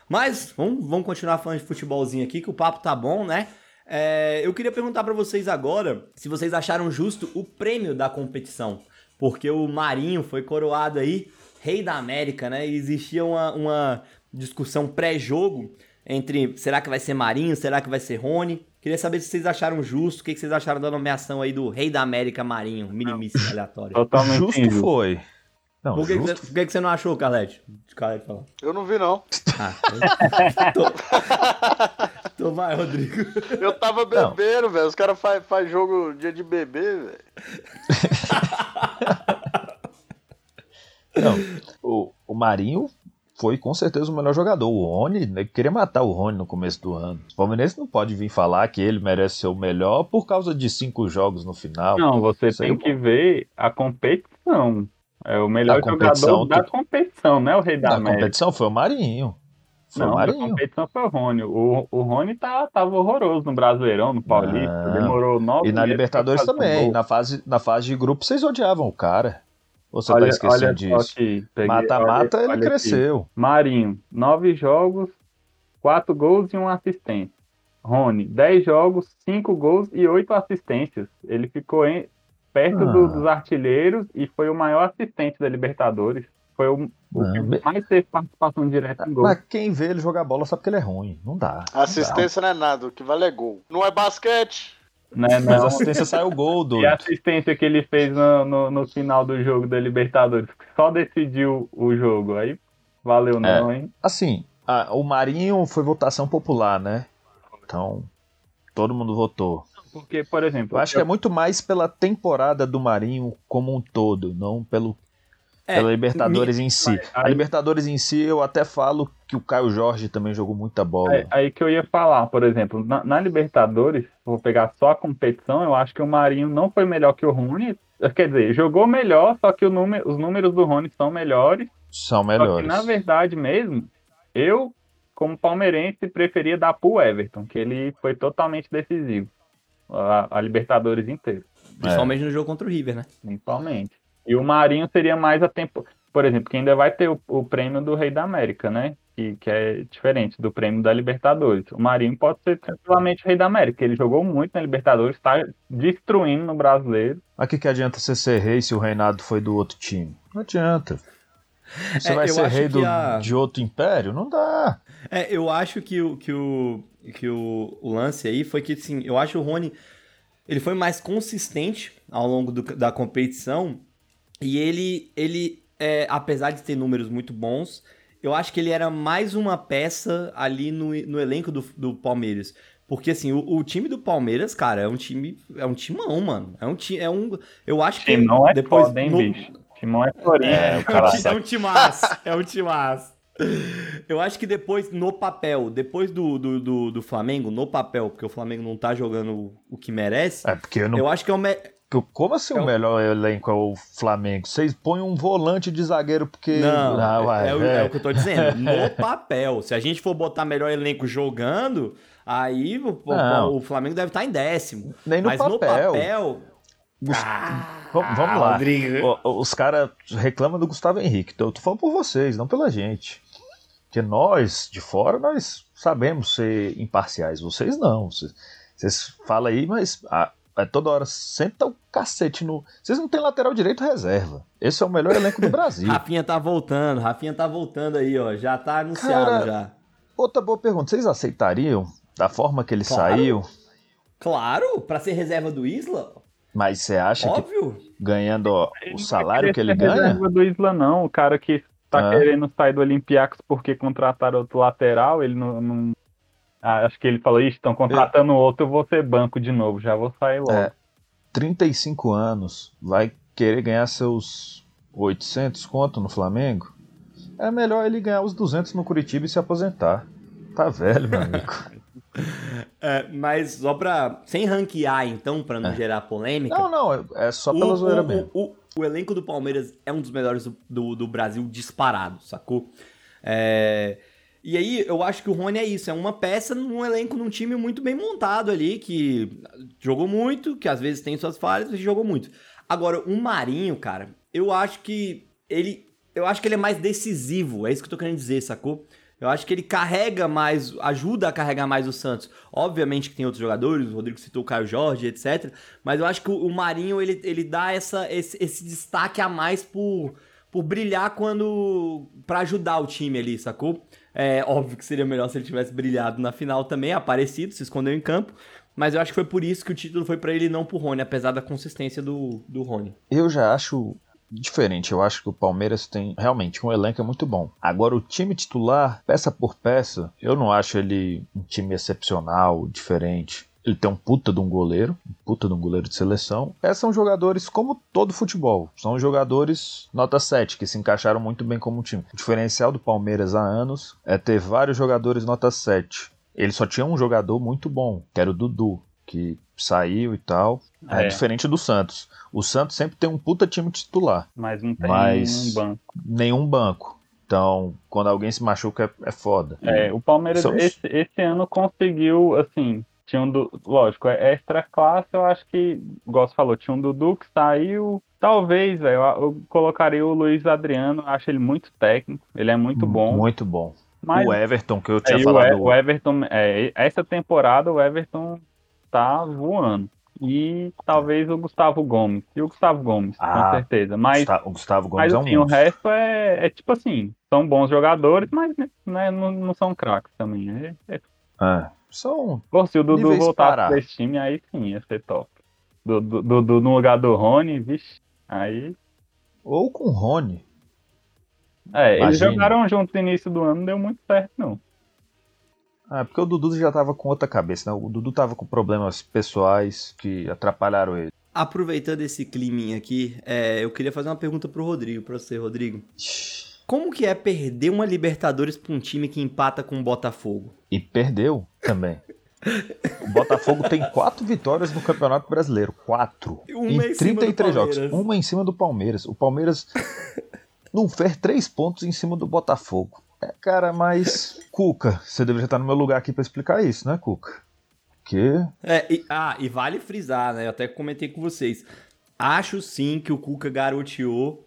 Mas vamos, vamos continuar falando de futebolzinho aqui, que o papo tá bom, né? É, eu queria perguntar pra vocês agora se vocês acharam justo o prêmio da competição. Porque o Marinho foi coroado aí, rei da América, né? E existia uma, uma discussão pré-jogo entre será que vai ser Marinho, será que vai ser Rony. Queria saber se vocês acharam justo, o que que vocês acharam da nomeação aí do rei da América Marinho, minimíssimo aleatório. Totalmente Justo injusto. foi. Não, Por que, que, justo você, por que que você não achou, Calete? Calete falar. Eu não vi, não. Ah, tô... tô vai, Rodrigo. Eu tava bebendo, velho. Os caras fazem faz jogo dia de beber, velho. Não, o, o Marinho foi com certeza o melhor jogador. O Rony, né, queria matar o Rony no começo do ano. O Palmeirense não pode vir falar que ele merece ser o melhor por causa de cinco jogos no final. Não, você tem que ver a competição. É o melhor A jogador da tu- competição, não é o rei da Na América. competição foi o Marinho. Foi Não, o a Marinho. competição foi o Rony. O, o Rony tá, tava horroroso no Brasileirão, no Paulista. Não. Demorou nove E na Libertadores um também. gol. Na fase, na fase de grupo, vocês odiavam o cara. Ou você olha, tá esquecendo olha disso? Mata-mata, ele olha aqui. cresceu. Marinho, nove jogos, quatro gols e uma assistência. Rony, dez jogos, cinco gols e oito assistências. Ele ficou em- perto do- Ah. dos artilheiros e foi o maior assistente da Libertadores. Foi o, o Não, que be- mais teve participação direta em gol. Mas quem vê ele jogar bola sabe que ele é ruim. Não dá. não Assistência não é nada, o que vale é gol. Não é basquete. Né. Mas a assistência saiu gol, E doido. a assistência que ele fez no, no, no final do jogo da Libertadores, que só decidiu o jogo. Aí valeu não, hein? Assim, a- o Marinho foi votação popular, né? Então, todo mundo votou. Porque, por exemplo, Eu acho que é muito mais pela temporada do Marinho como um todo, não pelo É, pela Libertadores em si. A aí- Libertadores em si, eu até falo que o Caio Jorge também jogou muita bola. É, aí que eu ia falar, por exemplo, na, na Libertadores, vou pegar só a competição, eu acho que o Marinho não foi melhor que o Rony. Quer dizer, jogou melhor, só que o número, os números do Rony são melhores. São Só que, melhores. na verdade mesmo, eu, como palmeirense, preferia dar pro Everton, que ele foi totalmente decisivo. A, a Libertadores inteira, Principalmente no jogo contra o River, né? principalmente. E o Marinho seria mais a tempo. por exemplo, que ainda vai ter o, o prêmio do Rei da América, né? Que, que é diferente do prêmio da Libertadores. O Marinho pode ser tranquilamente o Rei da América. Ele jogou muito na Libertadores, está destruindo no brasileiro. Mas o que, que adianta você ser rei se o reinado foi do outro time? Não adianta. Você É, vai ser rei do- a- de outro império? Não dá. É, eu acho que o, que o, que o, o lance aí foi que, assim, eu acho o Rony, ele foi mais consistente ao longo do- da competição e ele, ele é, apesar de ter números muito bons, eu acho que ele era mais uma peça ali no, no elenco do, do Palmeiras. Porque, assim, o, o time do Palmeiras, cara, é um time, é um timão, mano. É um time, é um, eu acho que Timão é depois... foda, hein, no- bicho? Timão é florinha. É, cara é um timaço, é um timaço. Eu acho que depois, no papel, depois do, do, do, do Flamengo, no papel, porque o Flamengo não tá jogando o, o que merece, É porque eu não. eu acho que é o. Me... Como assim É o melhor elenco é o Flamengo? Vocês põem um volante de zagueiro porque. Não, Ah, é- é, o, é. é o que eu tô dizendo. No papel. Se a gente for botar melhor elenco jogando, aí o, o- Flamengo deve estar em décimo. Nem no Mas no papel. papel. Gus- Ah, Vamos- lá. Rodrigo. Os caras reclamam do Gustavo Henrique. Então eu tô falando por vocês, não pela gente. Porque nós, de fora, nós sabemos ser imparciais. Vocês não. Vocês, vocês falam aí, mas ah, é toda hora senta o cacete no. Vocês não têm lateral direito reserva. Esse é o melhor elenco do Brasil. Rafinha tá voltando, Rafinha tá voltando aí, ó. Já tá anunciado Cara, já. Outra boa pergunta: vocês aceitariam da forma que ele Claro. saiu? Claro, pra ser reserva do Isla, Mas você acha que óbvio. ganhando ó, o não salário que ele ganha? reserva do Isla, não. O cara que tá Ah. querendo sair do Olympiacos porque contrataram outro lateral, ele não. não- Ah, acho que ele falou, ixi, estão contratando outro, eu vou ser banco de novo, já vou sair logo. É. 35 anos, vai querer ganhar seus 800 conto no Flamengo? É melhor ele ganhar os 200 no Curitiba e se aposentar. Tá velho, meu amigo. É, mas só pra. Sem ranquear, então, pra não gerar polêmica. É. Não, não, é- é só pela o, zoeira o, mesmo. O, o- o elenco do Palmeiras é um dos melhores do, do, do Brasil disparado, sacou? É, E aí, eu acho que o Rony é isso, é uma peça num elenco, num time muito bem montado ali, que jogou muito, que às vezes tem suas falhas, mas jogou muito. Agora, o Marinho, cara, eu acho que ele. Eu acho que ele é mais decisivo, é isso que eu tô querendo dizer, sacou? Eu acho que ele carrega mais, ajuda a carregar mais o Santos. Obviamente que tem outros jogadores, o Rodrigo citou o Caio Jorge, etc. Mas eu acho que o, Marinho, ele, ele dá essa, esse, esse destaque a mais por, por brilhar quando. pra ajudar o time ali, sacou? É óbvio que seria melhor se ele tivesse brilhado na final também, aparecido, se escondeu em campo. Mas eu acho que foi por isso que o título foi pra ele e não pro Rony, apesar da consistência do, do Rony. Eu já acho diferente. Eu acho que o Palmeiras tem realmente um elenco muito bom. Agora, o time titular, peça por peça, eu não acho ele um time excepcional, diferente. Ele tem um puta de um goleiro, um puta de um goleiro de seleção. Esses são jogadores como todo futebol. São jogadores nota 7, que se encaixaram muito bem como time. O diferencial do Palmeiras há anos é ter vários jogadores nota 7. Ele só tinha um jogador muito bom, que era o Dudu, que saiu e tal. É, É. diferente do Santos. O Santos sempre tem um puta time titular, Mas não tem Mas- um banco. nenhum banco. Então, quando alguém se machuca, é, é foda. É, o Palmeiras São- esse, esse ano conseguiu, assim, tinha um do, lógico, é extra classe, eu acho que, você falou, tinha um Dudu que saiu, talvez, velho, eu, colocaria o Luiz Adriano, acho ele muito técnico, ele é muito bom, Muito bom. mas o Everton, que eu é, tinha o, falado. O Everton, é, essa temporada o Everton tá voando. E talvez o Gustavo Gomes. E o Gustavo Gomes, Ah, com certeza. Mas o Gustavo Gomes mas é um assim, o resto é, é tipo assim, são bons jogadores, mas né, não, não são craques também. É, é... É. São Pô, se o Dudu parados. pra esse time, aí sim ia ser top. Do, do, Dudu no lugar do Rony, vixe, aí... ou com o Rony. É, eles Imagina. jogaram juntos no início do ano, não deu muito certo, não. Ah, porque o Dudu já tava com outra cabeça, né? O Dudu tava com problemas pessoais que atrapalharam ele. Aproveitando esse climinha aqui, é, eu queria fazer uma pergunta pro Rodrigo, pra você, Rodrigo. Como que é perder uma Libertadores pra um time que empata com o Botafogo? E perdeu também. O Botafogo tem quatro vitórias no Campeonato Brasileiro. Quatro. Uma em em cima do 33 jogos. Uma em cima do Palmeiras. O Palmeiras não fez três pontos em cima do Botafogo. É, cara, mas. Cuca, você deveria estar no meu lugar aqui pra explicar isso, né, Cuca? Que. É, e- ah, e vale frisar, né? Eu até comentei com vocês. Acho sim que o Cuca garoteou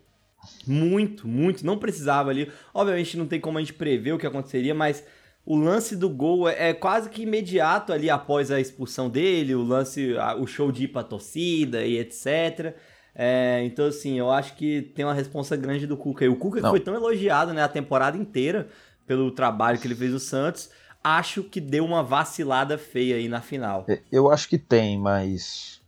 Muito, muito. Não precisava ali. Obviamente não tem como a gente prever o que aconteceria, mas o lance do gol é, é quase que imediato ali após a expulsão dele, o lance, o show de ir pra torcida e etc. É, então, assim, eu acho que tem uma responsa grande do Cuca. E o Cuca Não. foi tão elogiado né, a temporada inteira pelo trabalho que ele fez no Santos, acho que deu uma vacilada feia aí na final. É, Eu acho que tem, mas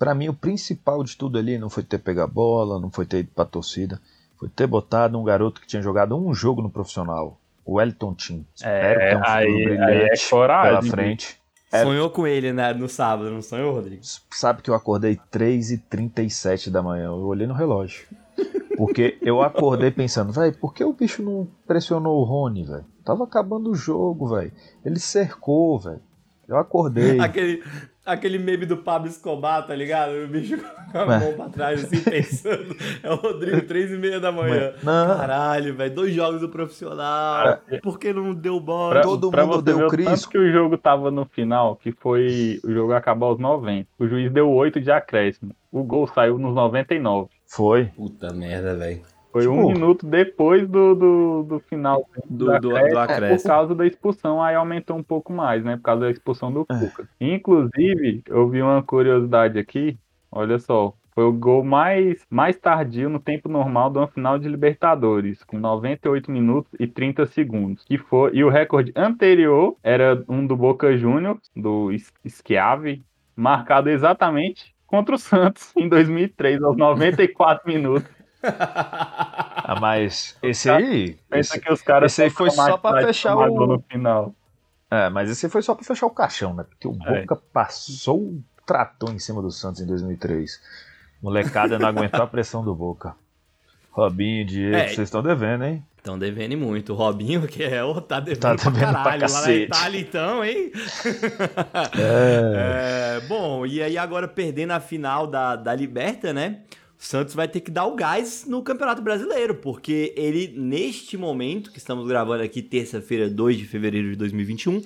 pra mim o principal de tudo ali não foi ter pego a bola, não foi ter ido pra torcida, foi ter botado um garoto que tinha jogado um jogo no profissional, o Wellington Tim. Espero que tenha um aí- aí é coragem, pela frente. É. Sonhou com ele né, no sábado, não sonhou, Rodrigo? Sabe que eu acordei 3h37 da manhã, eu olhei no relógio. Porque eu acordei pensando, velho, por que o bicho não pressionou o Rony, velho? Tava acabando o jogo, velho. Ele cercou, velho. Eu acordei. Aquele, aquele meme do Pablo Escobar, tá ligado? O bicho com a mão pra trás, assim, pensando. É o Rodrigo, três e meia da manhã. Não. Caralho, velho, dois jogos do profissional. Por que não deu bola? Pra, Todo pra mundo você deu ver o Cris. tanto que o jogo tava no final, que foi o jogo acabou aos 90. O juiz deu 8 de acréscimo. O gol saiu nos 99. Foi. Puta merda, velho. Foi um Tipo- minuto depois do, do, do final Do, do, do Por acréscimo. causa da expulsão, aí aumentou um pouco mais, né? Por causa da expulsão do É. Cuca. Inclusive, eu vi uma curiosidade aqui. Olha só. Foi o gol mais, mais tardio no tempo normal de uma final de Libertadores, com 98 minutos e 30 segundos. Que foi, e o recorde anterior era um do Boca Juniors, do Schiavi, marcado exatamente contra o Santos em 2003, aos 94 minutos. Ah, mas esse aí. Pensa esse- que os caras esse aí foi só pra fechar o- no final. É, mas esse foi só pra fechar o caixão, né? Porque o É. Boca passou um trator em cima do Santos em 2003. Molecada não aguentou a pressão do Boca. Robinho, Diego, É. vocês estão devendo, hein? Estão devendo muito. O Robinho, que é o tá devendo, Tá pra devendo pra caralho. Lá na. Itália, então, hein? É. É, bom, e aí agora perdendo a final da, da Liberta, né? Santos vai ter que dar o gás no Campeonato Brasileiro, porque ele, neste momento, que estamos gravando aqui, terça-feira, 2 de fevereiro de 2021,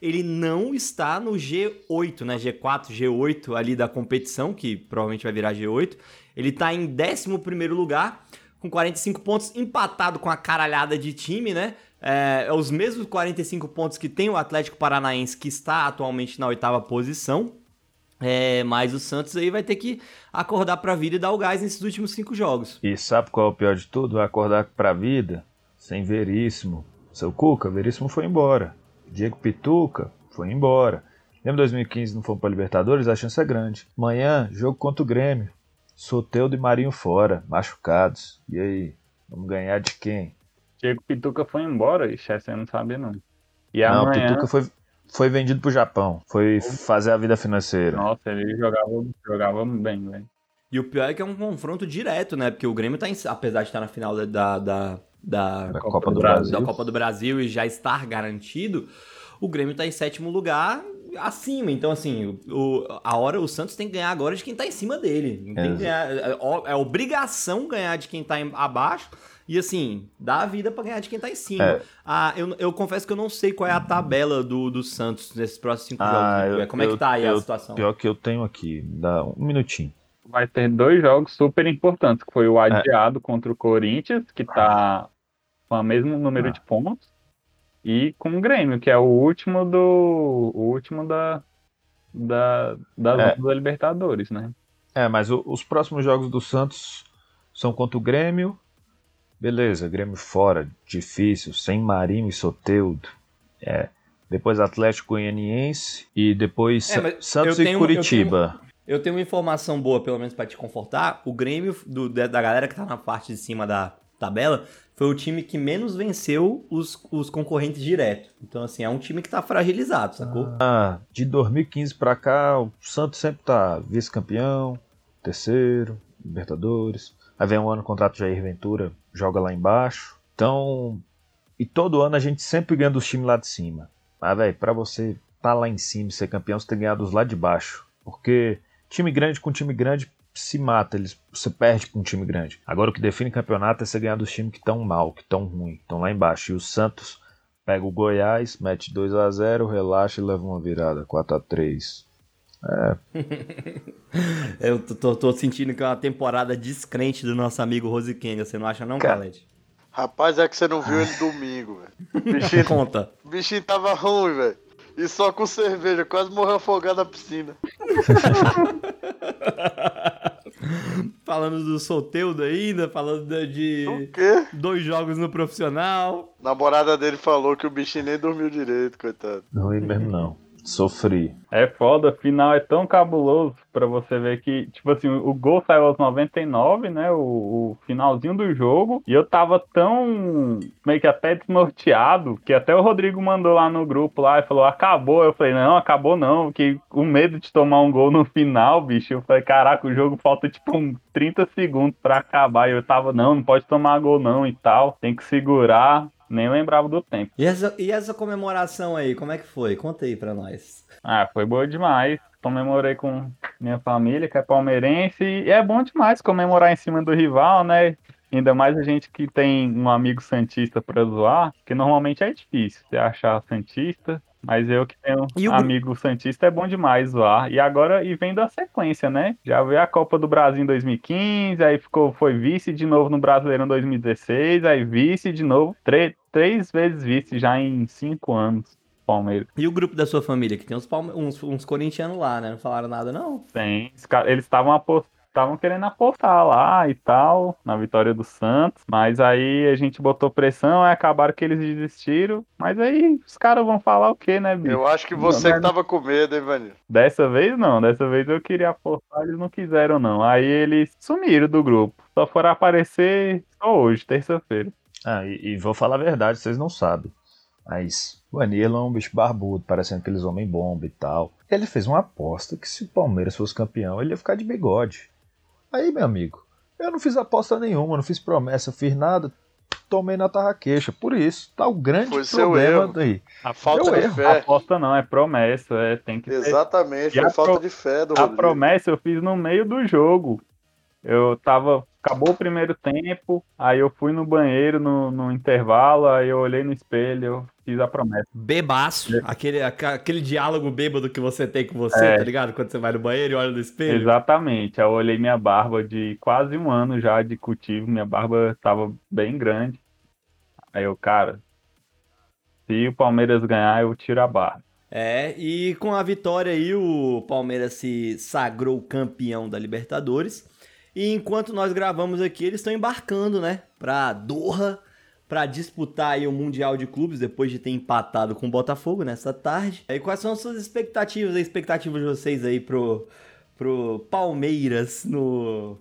ele não está no G8, né? G4, G8 ali da competição, que provavelmente vai virar G8. Ele tá em 11 lugar, com 45 pontos, empatado com a caralhada de time, né? É, é os mesmos 45 pontos que tem o Atlético Paranaense, que está atualmente na oitava posição. É, mas o Santos aí vai ter que acordar pra vida e dar o gás nesses últimos cinco jogos. E sabe qual é o pior de tudo? Vai acordar pra vida sem Veríssimo. Seu Cuca, Veríssimo foi embora. Diego Pituca foi embora. Lembra 2015 não fomos pra Libertadores? A chance é grande. Amanhã, jogo contra o Grêmio. Soteudo e Marinho fora, machucados. E aí? Vamos ganhar de quem? Diego Pituca foi embora, ixi, essa eu não sabia não. E Não, o amanhã, Pituca foi, foi vendido pro Japão. Foi fazer a vida financeira. nossa, ele jogava, jogava bem, velho. E o pior é que é um confronto direto, né? Porque o Grêmio tá em, apesar de estar na final da, da, da, da Copa Copa do do Brasil. da. Copa do Brasil e já estar garantido, o Grêmio tá em sétimo lugar acima. Então, assim, o, a hora o Santos tem que ganhar agora de quem tá em cima dele. Não tem que ganhar, é, é obrigação ganhar de quem tá em- abaixo. E assim, dá a vida pra ganhar de quem tá em cima. É. Ah, eu, eu confesso que eu não sei qual é a tabela do, do Santos nesses próximos cinco Ah, jogos. eu- Como é que tá aí a eu- situação? Pior que eu tenho aqui. Dá um minutinho. Vai ter dois jogos super importantes, que foi o adiado contra o Corinthians, que tá com o mesmo número Ah. de pontos, e com o Grêmio, que é o último do. o último da. da das É. da Libertadores, né? É, mas o- os próximos jogos do Santos são contra o Grêmio. Beleza, Grêmio fora, difícil, sem Marinho e Soteudo. É. Depois Atlético Goianiense e depois É, Santos eu e tenho- eu Curitiba. Eu tenho uma informação boa, pelo menos pra te confortar. O Grêmio, do- da galera que tá na parte de cima da tabela, foi o time que menos venceu os, os concorrentes direto. Então, assim, é um time que tá fragilizado, sacou? Ah, de 2015 pra cá, o Santos sempre tá vice-campeão, terceiro, Libertadores. Aí vem um ano o contrato Jair Ventura, joga lá embaixo. Então, e todo ano a gente sempre ganha dos times lá de cima. Mas, velho, pra você tá lá em cima e ser campeão, você tem que ganhar dos lá de baixo. Porque time grande com time grande se mata, eles, você perde com um time grande. Agora o que define campeonato é você ganhar dos times que estão mal, que estão ruim, que estão lá embaixo. E o Santos pega o Goiás, mete 2 a 0 relaxa e leva uma virada, 4 a 3 Eu tô, tô- tô sentindo que é uma temporada descrente do nosso amigo Rosiquenga, você não acha não, Cara. Khaled? Rapaz, é que você não viu ele domingo, velho. O bichinho, Conta. o bichinho tava ruim, velho. E só com cerveja, quase morreu afogado na piscina. falando do Solteudo ainda, falando da- O de quê? dois jogos no profissional. A namorada dele falou que o bichinho nem dormiu direito, coitado. Não ia mesmo, não. Sofri. É foda, final é tão cabuloso pra você ver que, tipo assim, o gol saiu aos 99, né? O, o finalzinho do jogo. E eu tava tão meio que até desnorteado que até o Rodrigo mandou lá no grupo lá e falou: acabou. Eu falei: não, acabou não, que o medo de tomar um gol no final, bicho. Eu falei: caraca, o jogo falta tipo um 30 segundos pra acabar. E eu tava: não, não pode tomar gol não e tal, tem que segurar. Nem lembrava do tempo. E essa, e essa comemoração aí, como é que foi? Conta aí pra nós. Ah, foi boa demais. Comemorei com minha família, que é palmeirense, e é bom demais comemorar em cima do rival, né? Ainda mais a gente que tem um amigo santista pra zoar, que normalmente é difícil você achar santista, mas eu que tenho E o um amigo santista é bom demais zoar. E agora e vem da sequência, né? Já veio a Copa do Brasil em 2015, aí ficou foi vice de novo no Brasileirão 2016, aí vice de novo, tre- três vezes vice já em cinco anos. Palmeiras. E o grupo da sua família, que tem uns, palme- uns, uns corintianos lá, né? Não falaram nada, não? Tem. Eles estavam apost- estavam querendo apostar lá e tal, na vitória do Santos, mas aí a gente botou pressão, aí acabaram que eles desistiram. Mas aí os caras vão falar o quê, né, bicho? Eu acho que você Não, que tava com medo, hein, Vanil? Dessa vez não, dessa vez eu queria apostar, eles não quiseram não. Aí eles sumiram do grupo, só foram aparecer só hoje, terça-feira. Ah, e, e vou falar a verdade, vocês não sabem. Mas o Anilo é um bicho barbudo, parecendo aqueles homem bomba e tal. Ele fez uma aposta que se o Palmeiras fosse campeão, ele ia ficar de bigode. Aí, meu amigo, eu não fiz aposta nenhuma, não fiz promessa, fiz nada. Tomei na tarraqueixa. Por isso, tá o grande Foi seu problema daí. A Falta de erro. fé. aposta não, é promessa, é, tem que Exatamente, foi a falta pro- de fé do A Rodrigo. promessa eu fiz no meio do jogo. Eu tava. Acabou o primeiro tempo, aí eu fui no banheiro no, no intervalo, aí eu olhei no espelho, eu fiz a promessa. Bebaço. Aquele, aca- aquele diálogo bêbado que você tem com você, É. tá ligado? Quando você vai no banheiro e olha no espelho. Exatamente. Aí eu olhei minha barba de quase um ano já de cultivo, minha barba tava bem grande. Aí eu, cara, se o Palmeiras ganhar, eu tiro a barba. É, e com a vitória aí, o Palmeiras se sagrou campeão da Libertadores. E enquanto nós gravamos aqui, eles estão embarcando, né, pra Doha, pra disputar aí o Mundial de Clubes, depois de ter empatado com o Botafogo nessa tarde. E quais são as suas expectativas, as expectativas de vocês aí pro, pro Palmeiras no,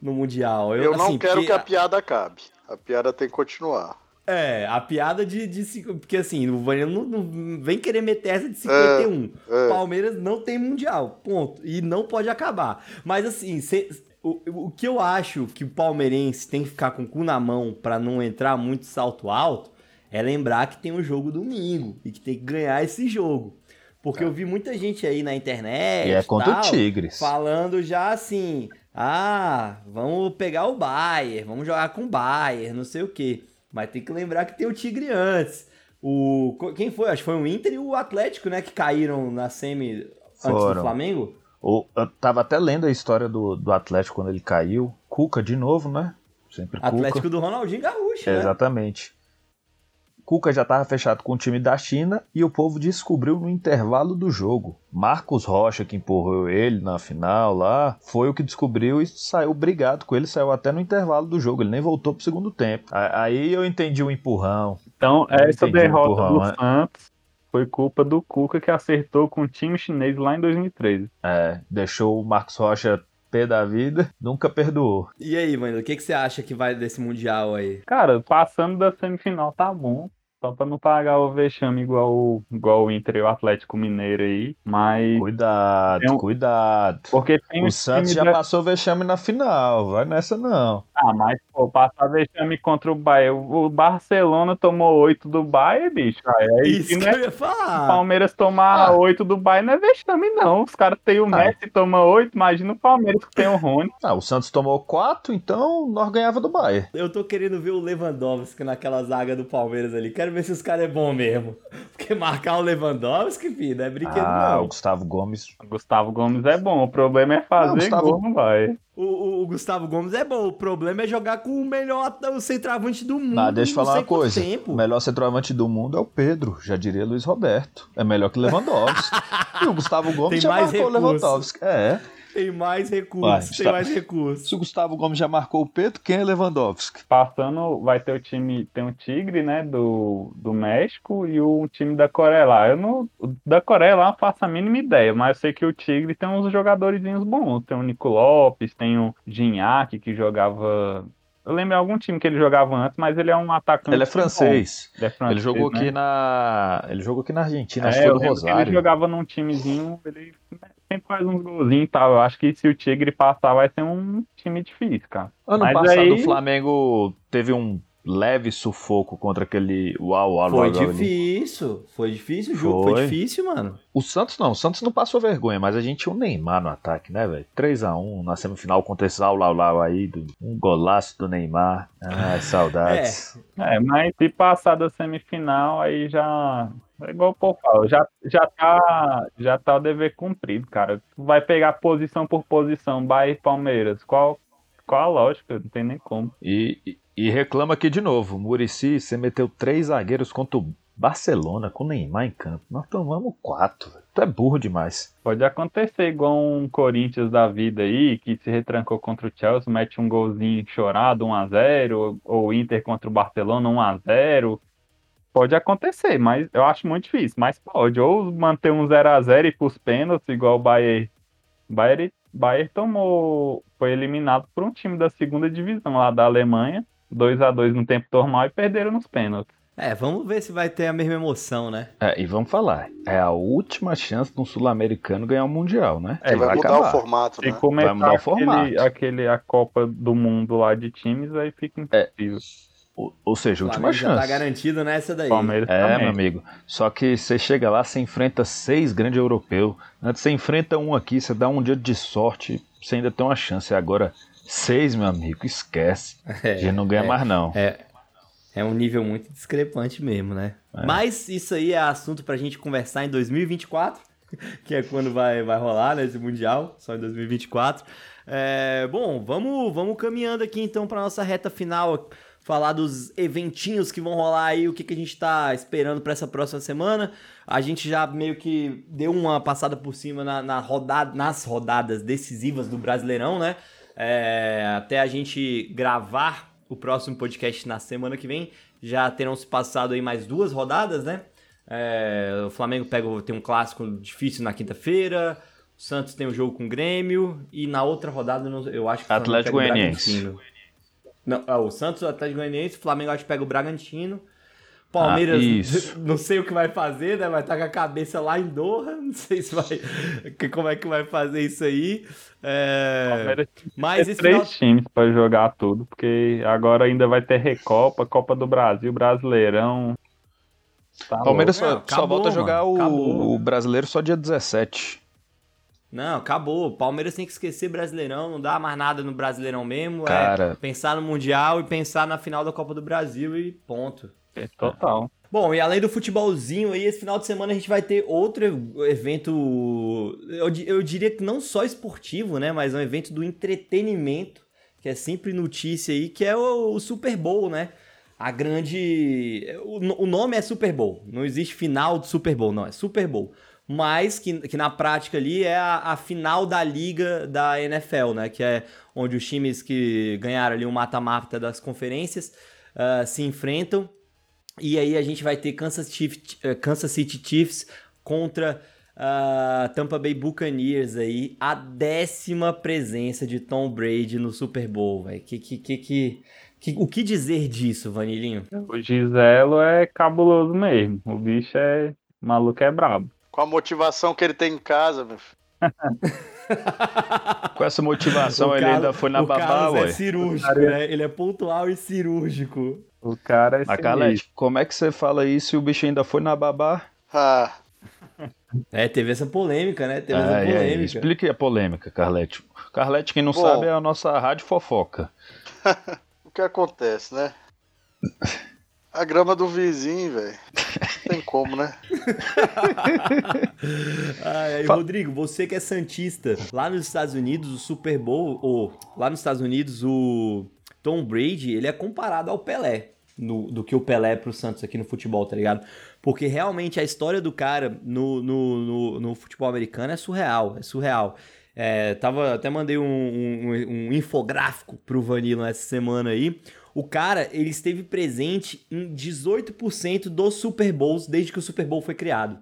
no Mundial? Eu não assim, quero porque que a piada acabe. A piada tem que continuar. É, a piada de, de cinco- porque assim, o Vanilla não, não vem querer meter essa de 51. é. Palmeiras não tem mundial, ponto. E não pode acabar. Mas assim, cê- o, o que eu acho que o palmeirense tem que ficar com o cu na mão pra não entrar muito salto alto é lembrar que tem um jogo domingo e que tem que ganhar esse jogo. Porque eu vi muita gente aí na internet E é contra o tal, Tigres. falando já assim, ah, vamos pegar o Bayern, vamos jogar com o Bayern, não sei o quê. Mas tem que lembrar que tem o Tigre antes. O, quem foi? Acho que foi o Inter e o Atlético, né, que caíram na semi antes do Foram. Flamengo. O- eu tava até lendo a história do, do Atlético quando ele caiu. Cuca de novo, né? Sempre Cuca. Atlético do Ronaldinho Gaúcho, É, né? Exatamente. Cuca já estava fechado com o time da China e o povo descobriu no intervalo do jogo. Marcos Rocha, que empurrou ele na final lá, foi o que descobriu e saiu brigado com ele, saiu até no intervalo do jogo, ele nem voltou pro segundo tempo. Aí eu entendi o empurrão. Então, Eu essa derrota empurrão, do né? Santos foi culpa do Cuca que acertou com o time chinês lá em 2013. É, deixou o Marcos Rocha pé da vida, nunca perdoou. E aí, mano, o que, que você acha que vai desse Mundial aí? Cara, passando da semifinal tá bom. Só pra não pagar o vexame igual, o- igual o Inter e o Atlético Mineiro aí. Mas. Cuidado, Tem um- cuidado. Porque tem O uns Santos times já da- passou vexame na final, vai nessa não. Ah, mas, pô, passar vexame contra o Bayern. O Barcelona tomou 8 do Bayern, bicho. Aí, aí Isso se que é eu ia falar. Palmeiras tomar Ah. 8 do Bayern não é vexame, não. Os caras têm o Messi e toma 8. Imagina o Palmeiras que tem o Rony. Ah, o Santos tomou quatro, então nós ganhava do Bayern. Eu tô querendo ver o Lewandowski naquela zaga do Palmeiras ali. Quero ver se os caras é bom mesmo. Porque marcar o Lewandowski, filho? Não é brinquedo, Ah, não. o Gustavo Gomes. Gustavo Gomes é bom, o problema é fazer Não, Gustavo- gol, não vai. O, o- o Gustavo Gomes é bom, o problema é jogar com o melhor o centroavante do mundo. Ah, deixa eu falar uma coisa. Tempo. O melhor centroavante do mundo é o Pedro, já diria Luiz Roberto. É melhor que Lewandowski. e o Gustavo Gomes Tem já mais marcou o recurso. Lewandowski. É. Tem mais recursos, Vai, tem está- mais recursos. Se o Gustavo Gomes já marcou o Pedro, quem é Lewandowski? Passando, vai ter o time, tem o Tigre, né, do, do México e o time da Coreia lá. Eu não, da Coreia lá eu não faço a mínima ideia, mas eu sei que o Tigre tem uns jogadores bons. Tem o Nico Lopes, tem o Gignac que jogava. Eu lembro de algum time que ele jogava antes, mas ele é um atacante. Ele é francês. Ele é francês. Ele jogou né? aqui na. Ele jogou aqui na Argentina, acho É, que eu foi do que ele Rosário. jogava num timezinho, ele sempre faz uns golzinhos e tal. Eu acho que se o Tigre passar, vai ser um time difícil, cara. Ano Mas passado aí- o Flamengo teve um leve sufoco contra aquele Uau Uau Foi Uau difícil, foi difícil o jogo, foi Foi. difícil, mano. O Santos não, o Santos não passou vergonha, mas a gente tinha o Neymar no ataque, né, velho? 3x1 na semifinal contra esse Lau Lau Lau aí, do- um golaço do Neymar. Ai, saudades. É, mas se passar da semifinal, aí já. É igual o povo fala, já, já, tá, já tá o dever cumprido, cara. Vai pegar posição por posição, Bahia e Palmeiras. Qual, qual a lógica? Não tem nem como. E, e- reclama aqui de novo, Murici, você meteu três zagueiros contra o Barcelona com o Neymar em campo. Nós tomamos quatro. Tu é burro demais. Pode acontecer igual um Corinthians da vida aí, que se retrancou contra o Chelsea, mete um golzinho chorado, 1x0, ou o Inter contra o Barcelona, 1x0. Pode acontecer, mas eu acho muito difícil. Mas pode. Ou manter um 0x0 e pros pênaltis, igual o Bayern. Bayern, Bayern tomou. Foi eliminado por um time da segunda divisão lá da Alemanha. 2x2 no tempo normal e perderam nos pênaltis. É, vamos ver se vai ter a mesma emoção, né? É, e vamos falar, é a última chance de um sul-americano ganhar o Mundial, né? É, vai, mudar acabar. o formato, né? começar mudar o aquele, formato. aquele, a Copa do Mundo lá de times, aí fica impossível. Ou, ou seja, última Flamengo já tá chance. garantido nessa daí. Palmeiras É, também. meu amigo. Só que você chega lá, você enfrenta seis grandes europeus. Antes você enfrenta um aqui, você dá um dia de sorte, você ainda tem uma chance. Agora, seis, meu amigo, esquece. É, A gente não ganha é. mais, não. É, é um nível muito discrepante mesmo, né? Mas isso aí é assunto pra gente conversar em 2024, que é quando vai, vai rolar né, esse Mundial, só em 2024. É, bom, vamos, vamos caminhando aqui então pra nossa reta final, falar dos eventinhos que vão rolar aí, o que, que a gente tá esperando pra essa próxima semana. A gente já meio que deu uma passada por cima na, na rodada, nas rodadas decisivas do Brasileirão, né? É, até a gente gravar o próximo podcast na semana que vem, já terão se passado aí mais duas rodadas, né? É, o Flamengo pega, tem um clássico difícil na quinta-feira, o Santos tem um jogo com o Grêmio, e na outra rodada eu acho que o Atlético Goianiense. Não, é, o Santos, o Atlético Goianiense, o Flamengo acho que pega o Bragantino. Palmeiras, Ah, não sei o que vai fazer, né? Vai estar com a cabeça lá em Doha, não sei se vai, que- como é que vai fazer isso aí. É, mas esse três final, times para jogar tudo, porque agora ainda vai ter Recopa, Copa do Brasil, Brasileirão. Tá Palmeiras só, só acabou, volta a jogar o, acabou. o brasileiro só dia 17. Não, acabou. O Palmeiras tem que esquecer Brasileirão, não dá mais nada no Brasileirão mesmo. Cara. É pensar no Mundial e pensar na final da Copa do Brasil e ponto. É total. Bom, e além do futebolzinho aí, esse final de semana a gente vai ter outro evento, eu, eu diria que não só esportivo, né, mas um evento do entretenimento, que é sempre notícia aí, que é o, o Super Bowl, né? A grande... O, o nome é Super Bowl, não existe final do Super Bowl, não, é Super Bowl. Mas que, que na prática ali é a, a final da liga da NFL, né? Que é onde os times que ganharam ali o mata-mata das conferências ah, se enfrentam. E aí a gente vai ter Kansas, Chief- eh, Kansas City Chiefs contra ah, Tampa Bay Buccaneers aí, a décima presença de Tom Brady no Super Bowl, velho. Que, que, que, que, que- o que dizer disso, Vanilinho? O Giselo é cabuloso mesmo. O bicho é. O maluco é brabo. Com a motivação que ele tem em casa, meu filho. Com essa motivação, O ele Carlos- ainda foi na o babá, Carlos é ué. cirúrgico, né? Ele é pontual e cirúrgico. O cara é Mas, como é que você fala isso e o bicho ainda foi na babá? Ah, É, teve essa polêmica, né? Teve essa Ah, e aí, polêmica. explique a polêmica, Carlete. Carlete, quem não Bom. sabe, é a nossa rádio fofoca. o que acontece, né? A grama do vizinho, velho. Não tem como, né? Ai, Rodrigo, você que é santista, lá nos Estados Unidos o Super Bowl, ou lá nos Estados Unidos o Tom Brady, ele é comparado ao Pelé, no- do que o Pelé é pro Santos aqui no futebol, tá ligado? Porque realmente a história do cara no, no, no, no futebol americano é surreal, é surreal. É, tava, até mandei um, um, um infográfico pro Vanilla essa semana aí. O cara, ele esteve presente em 18% dos Super Bowls desde que o Super Bowl foi criado.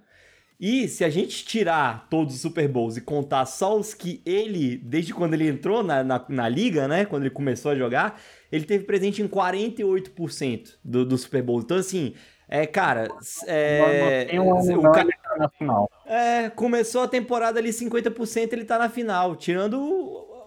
E se a gente tirar todos os Super Bowls e contar só os que ele, desde quando ele entrou na, na, na liga, né? Quando ele começou a jogar, ele teve presente em 48% do, do Super Bowl. Então, assim, é, cara, é, um o não, ca- ele tá na final. é, começou a temporada ali 50%, ele tá na final, tirando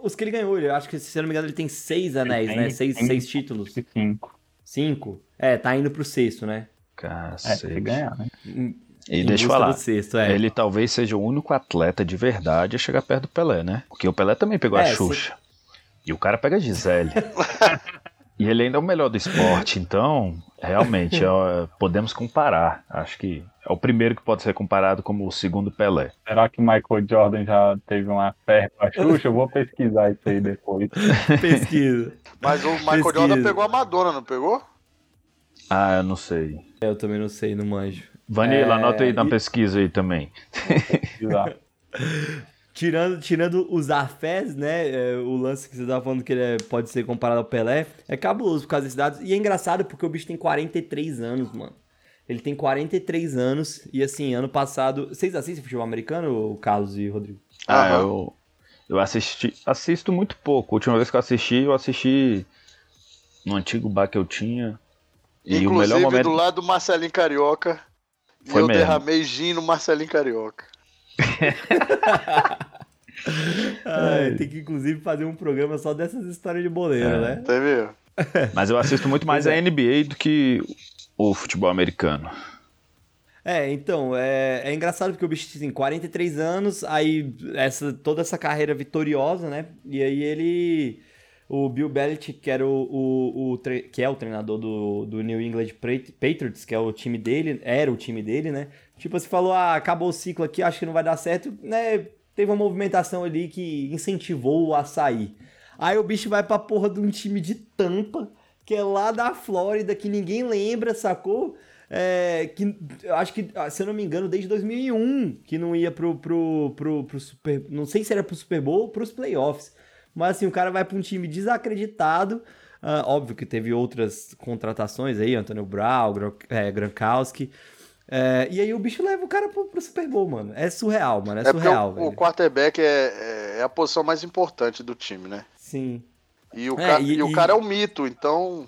os que ele ganhou. Eu acho que, se eu não me engano, ele tem seis anéis, tem- né? Seis, tem- seis títulos. Cinco. Cinco? É, tá indo pro sexto, né? É, se Cacete. ganhar, né? e Em deixa eu falar. sexto, é. Ele talvez seja o único atleta de verdade a chegar perto do Pelé, né? Porque o Pelé também pegou a É, Xuxa. E o cara pega a Gisele. e ele ainda é o melhor do esporte, então, realmente, ó, podemos comparar. Acho que é o primeiro que pode ser comparado como o segundo Pelé. Será que Michael Jordan já teve uma fé com a Xuxa? Eu vou pesquisar isso aí depois. Pesquisa. Mas o Michael Pesquisa. Jordan pegou a Madonna, não pegou? Ah, eu não sei. Eu também não sei, não manjo. Vanilla, É, anota aí na e- pesquisa aí também. Tirando, tirando os afés, né? é, o lance que você tava falando que ele é- pode ser comparado ao Pelé, é cabuloso por causa desses dados. E é engraçado porque o bicho tem 43 anos, mano. Ele tem 43 anos e assim, ano passado. Vocês assistem futebol americano, Carlos e Rodrigo? Ah, Aham. eu, eu assisti, assisto muito pouco. A última vez que eu assisti, eu assisti no antigo bar que eu tinha. E o Inclusive melhor momento. do lado do Marcelinho Carioca. Foi eu mesmo. derramei gin no Marcelinho Carioca. Ai, tem que inclusive fazer um programa só dessas histórias de boleiro, É. né? Entendeu? Mas eu assisto muito mais a NBA do que o futebol americano. É, então, é, é engraçado porque o bicho tem 43 anos, aí essa, toda essa carreira vitoriosa, né? E aí ele. O Bill Belichick, que, era o, o, o que é o treinador do, do New England Pat- Patriots, que é o time dele, era o time dele, né? Tipo, você falou, ah, acabou o ciclo aqui, acho que não vai dar certo, né? Teve uma movimentação ali que incentivou a sair. Aí o bicho vai pra porra de um time de Tampa, que é lá da Flórida, que ninguém lembra, sacou? É, que eu acho que, ah, se eu não me engano, desde 2001 que não ia pro, pro, pro, pro Super. Não sei se era pro Super Bowl ou pros playoffs. Mas assim, o cara vai pra um time desacreditado. ah, óbvio que teve outras contratações aí, Antônio Brown, é, Gronkowski. É, e aí o bicho leva o cara pro, pro Super Bowl, mano. É surreal, mano. É, É, surreal, o, velho. o quarterback é, é a posição mais importante do time, né? Sim. E o, É, ca- e- e o cara é um mito, então.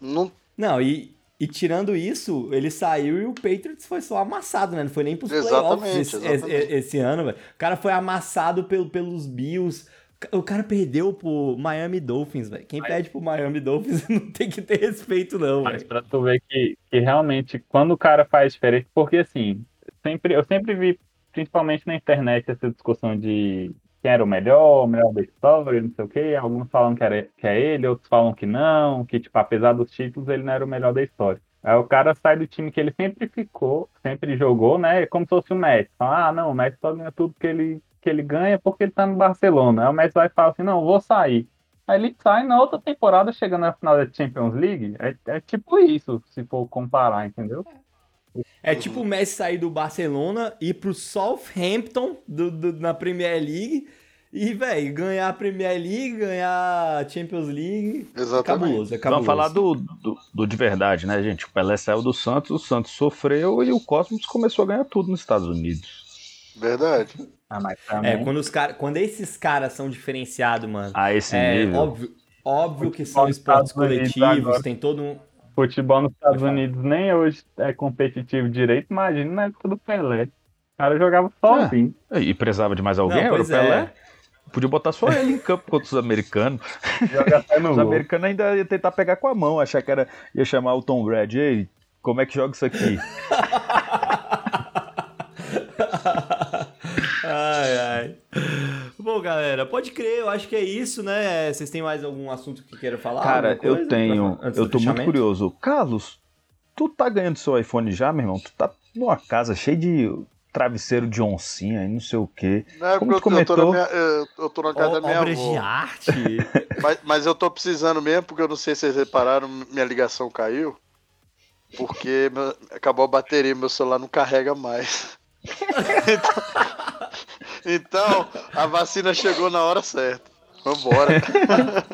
Não, Não, e, e tirando isso, ele saiu e o Patriots foi só amassado, né? Não foi nem pros Exatamente, playoffs esse, exatamente. esse- esse ano, velho. O cara foi amassado pelo, pelos Bills. O cara perdeu pro Miami Dolphins, velho. Quem perde pro Miami Dolphins não tem que ter respeito, não, Mas velho. pra tu ver que, que realmente, quando o cara faz diferente, porque assim, sempre, eu sempre vi, principalmente na internet, essa discussão de quem era o melhor, o melhor da história, não sei o quê. Alguns falam que, era, que é ele, outros falam que não, que, tipo, apesar dos títulos, ele não era o melhor da história. Aí o cara sai do time que ele sempre ficou, sempre jogou, né? Como se fosse o Messi. Fala, ah, não, o Messi só ganha tudo que ele, que ele ganha porque ele tá no Barcelona. Aí o Messi vai falar assim, não, vou sair. Aí ele sai na outra temporada, chegando na final da Champions League. É, é tipo isso, se for comparar, entendeu? É tipo o Messi sair do Barcelona, ir pro Southampton do, do- na Premier League e, velho, ganhar a Premier League, ganhar a Champions League. É Exatamente. cabuloso, é cabuloso. Vamos falar do, do, do de verdade, né, gente? O Pelé saiu do Santos, o Santos sofreu e o Cosmos começou a ganhar tudo nos Estados Unidos. Verdade. Ah, mas É, também. quando, os cara, quando esses caras são diferenciados, mano. A esse É, nível. óbvio, óbvio que são esportes Unidos coletivos, tem todo um. Futebol nos Estados. Unidos nem hoje é competitivo direito, imagina na época do Pelé. O cara jogava sozinho. E precisava de mais alguém? Não, era o pois Pelé? é. Podia botar só ele em campo contra os americanos. Os americanos ainda iam tentar pegar com a mão, achar que era. ia chamar o Tom Brady. Ei, como é que joga isso aqui? ai, ai. Bom, galera, pode crer, eu acho que é isso, né? Vocês têm mais algum assunto que queiram falar? Cara, eu tenho. pra- Eu tô muito curioso. Carlos, Tu tá ganhando seu iPhone já, meu irmão? Tu tá numa casa cheia de travesseiro de oncinha e não sei o quê. Não é Como porque tu eu, tô- eu tô na comentou- minha, eu, eu tô na casa da minha Obras de avó. arte. Mas, mas eu tô precisando mesmo, porque eu não sei se vocês repararam, minha ligação caiu. Porque meu- acabou a bateria, meu celular não carrega mais. então, então, a vacina chegou na hora certa. Vambora.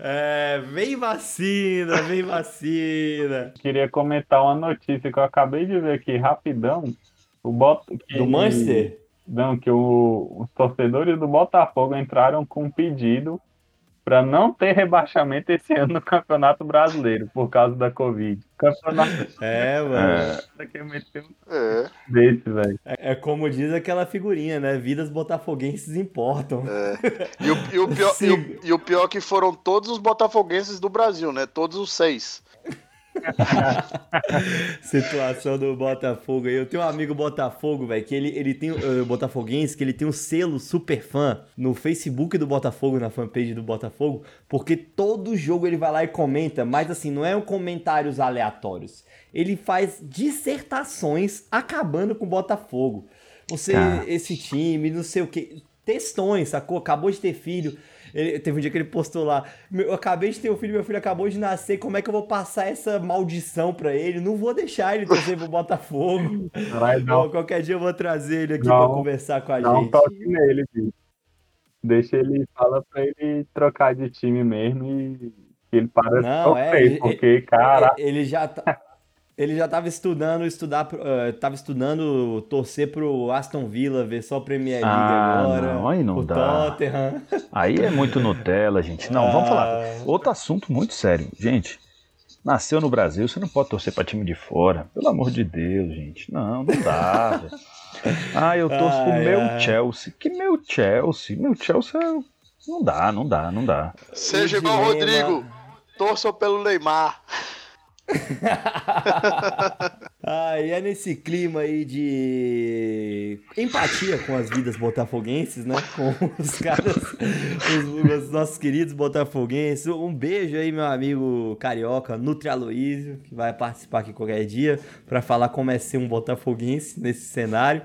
É, vem vacina, vem vacina. Queria comentar uma notícia que eu acabei de ver aqui rapidão. O Bot... que- Do Manchester? Não, que o- os torcedores do Botafogo entraram com um pedido para não ter rebaixamento esse ano no Campeonato Brasileiro, por causa da Covid. Campeonato É, mano. É, desse, velho. É, é como diz aquela figurinha, né? Vidas botafoguenses importam. e, o, e o pior, e, o, e o pior é que foram todos os botafoguenses do Brasil, né? Todos os seis. Situação do Botafogo. Eu tenho um amigo Botafogo, velho, que ele, ele tem. Uh, Botafoguense, que ele tem um selo super fã no Facebook do Botafogo, na fanpage do Botafogo, porque todo jogo ele vai lá e comenta, mas assim, não é um comentários aleatórios. Ele faz dissertações acabando com o Botafogo. Você, Tá. esse time, não sei o que. Textões, sacou? Acabou de ter filho. Ele- teve um dia que ele postou lá: "Meu, Eu acabei de ter um filho, meu filho acabou de nascer. Como é que eu vou passar essa maldição pra ele? Não vou deixar ele torcer pro Botafogo. Caralho, Bom, não, qualquer dia eu vou trazer ele aqui Não. pra conversar com a dá um gente. toque nele, bicho. Deixa ele, fala pra ele trocar de time mesmo e ele para Não, é, ele- porque, cara, Ele já tá. Ele já tava estudando, estudar, pro- tava estudando torcer pro Aston Villa, ver só a Premier League Ah, agora. não, aí não o dá. Tottenham. Aí é muito Nutella, gente. Não, vamos falar. Ah. Outro assunto muito sério. Gente, nasceu no Brasil, você não pode torcer pra time de fora. Pelo amor de Deus, gente. Não, não dá, velho. Ah, eu torço pro Ai, meu. Chelsea. Que meu Chelsea? Meu Chelsea é- não dá, não dá, não dá. Seja igual o Rodrigo. Torçam pelo Neymar. Ah, e é nesse clima aí de empatia com as vidas botafoguenses, né? Com os caras, os, os nossos queridos botafoguenses. Um beijo aí, meu amigo carioca, Nutri Aloysio, que vai participar aqui qualquer dia para falar como é ser um botafoguense nesse cenário.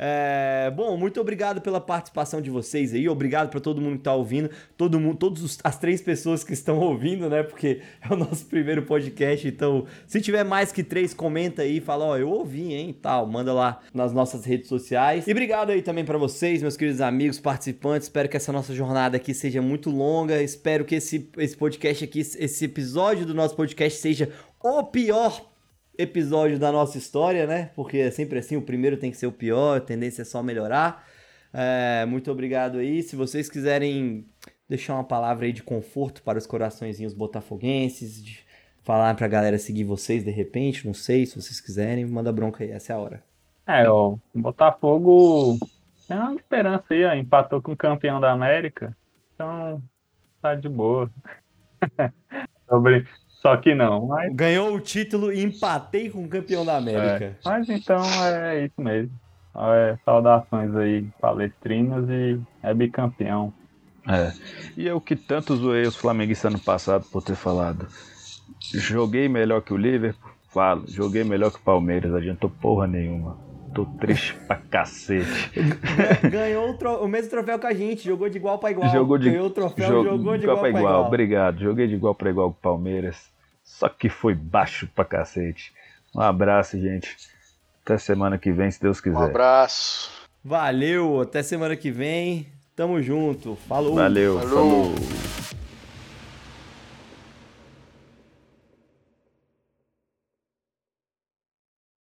É, bom, muito obrigado pela participação de vocês aí, obrigado para todo mundo que tá ouvindo, todo mundo, todas as três pessoas que estão ouvindo, né? Porque é o nosso primeiro podcast, então se tiver mais que três, comenta aí, fala, ó, eu ouvi, hein, tal, manda lá nas nossas redes sociais. E obrigado aí também para vocês, meus queridos amigos, participantes, espero que essa nossa jornada aqui seja muito longa, espero que esse, esse podcast aqui, esse episódio do nosso podcast seja o pior episódio da nossa história, né? Porque é sempre assim, o primeiro tem que ser o pior, a tendência é só melhorar. É, muito obrigado aí. Se vocês quiserem deixar uma palavra aí de conforto para os coraçõezinhos botafoguenses, de falar pra galera seguir vocês de repente, não sei, se vocês quiserem, manda bronca aí, essa é a hora. É, ó, Botafogo tem uma esperança aí, ó, empatou com o campeão da América, então tá de boa. Sobre- Só que não, mas, Ganhou o título e empatei com o campeão da América. mas então é isso mesmo. É, saudações aí palestrinas e é bicampeão. É. E eu que tanto zoei os flamenguistas ano passado por ter falado. Joguei melhor que o Liverpool? Falo. Joguei melhor que o Palmeiras. Adiantou porra nenhuma. Tô triste pra cacete. Ganhou o, tro- o mesmo troféu que a gente, jogou de igual pra igual. Jogou de, Ganhou o troféu, jo- jogou de igual, pra pra igual. igual. Obrigado. Joguei de igual pra igual com o Palmeiras. Só que foi baixo pra cacete. Um abraço, gente. Até semana que vem, se Deus Um quiser. abraço. Valeu, até semana que vem. Tamo junto. Falou. Valeu. Falou. falou.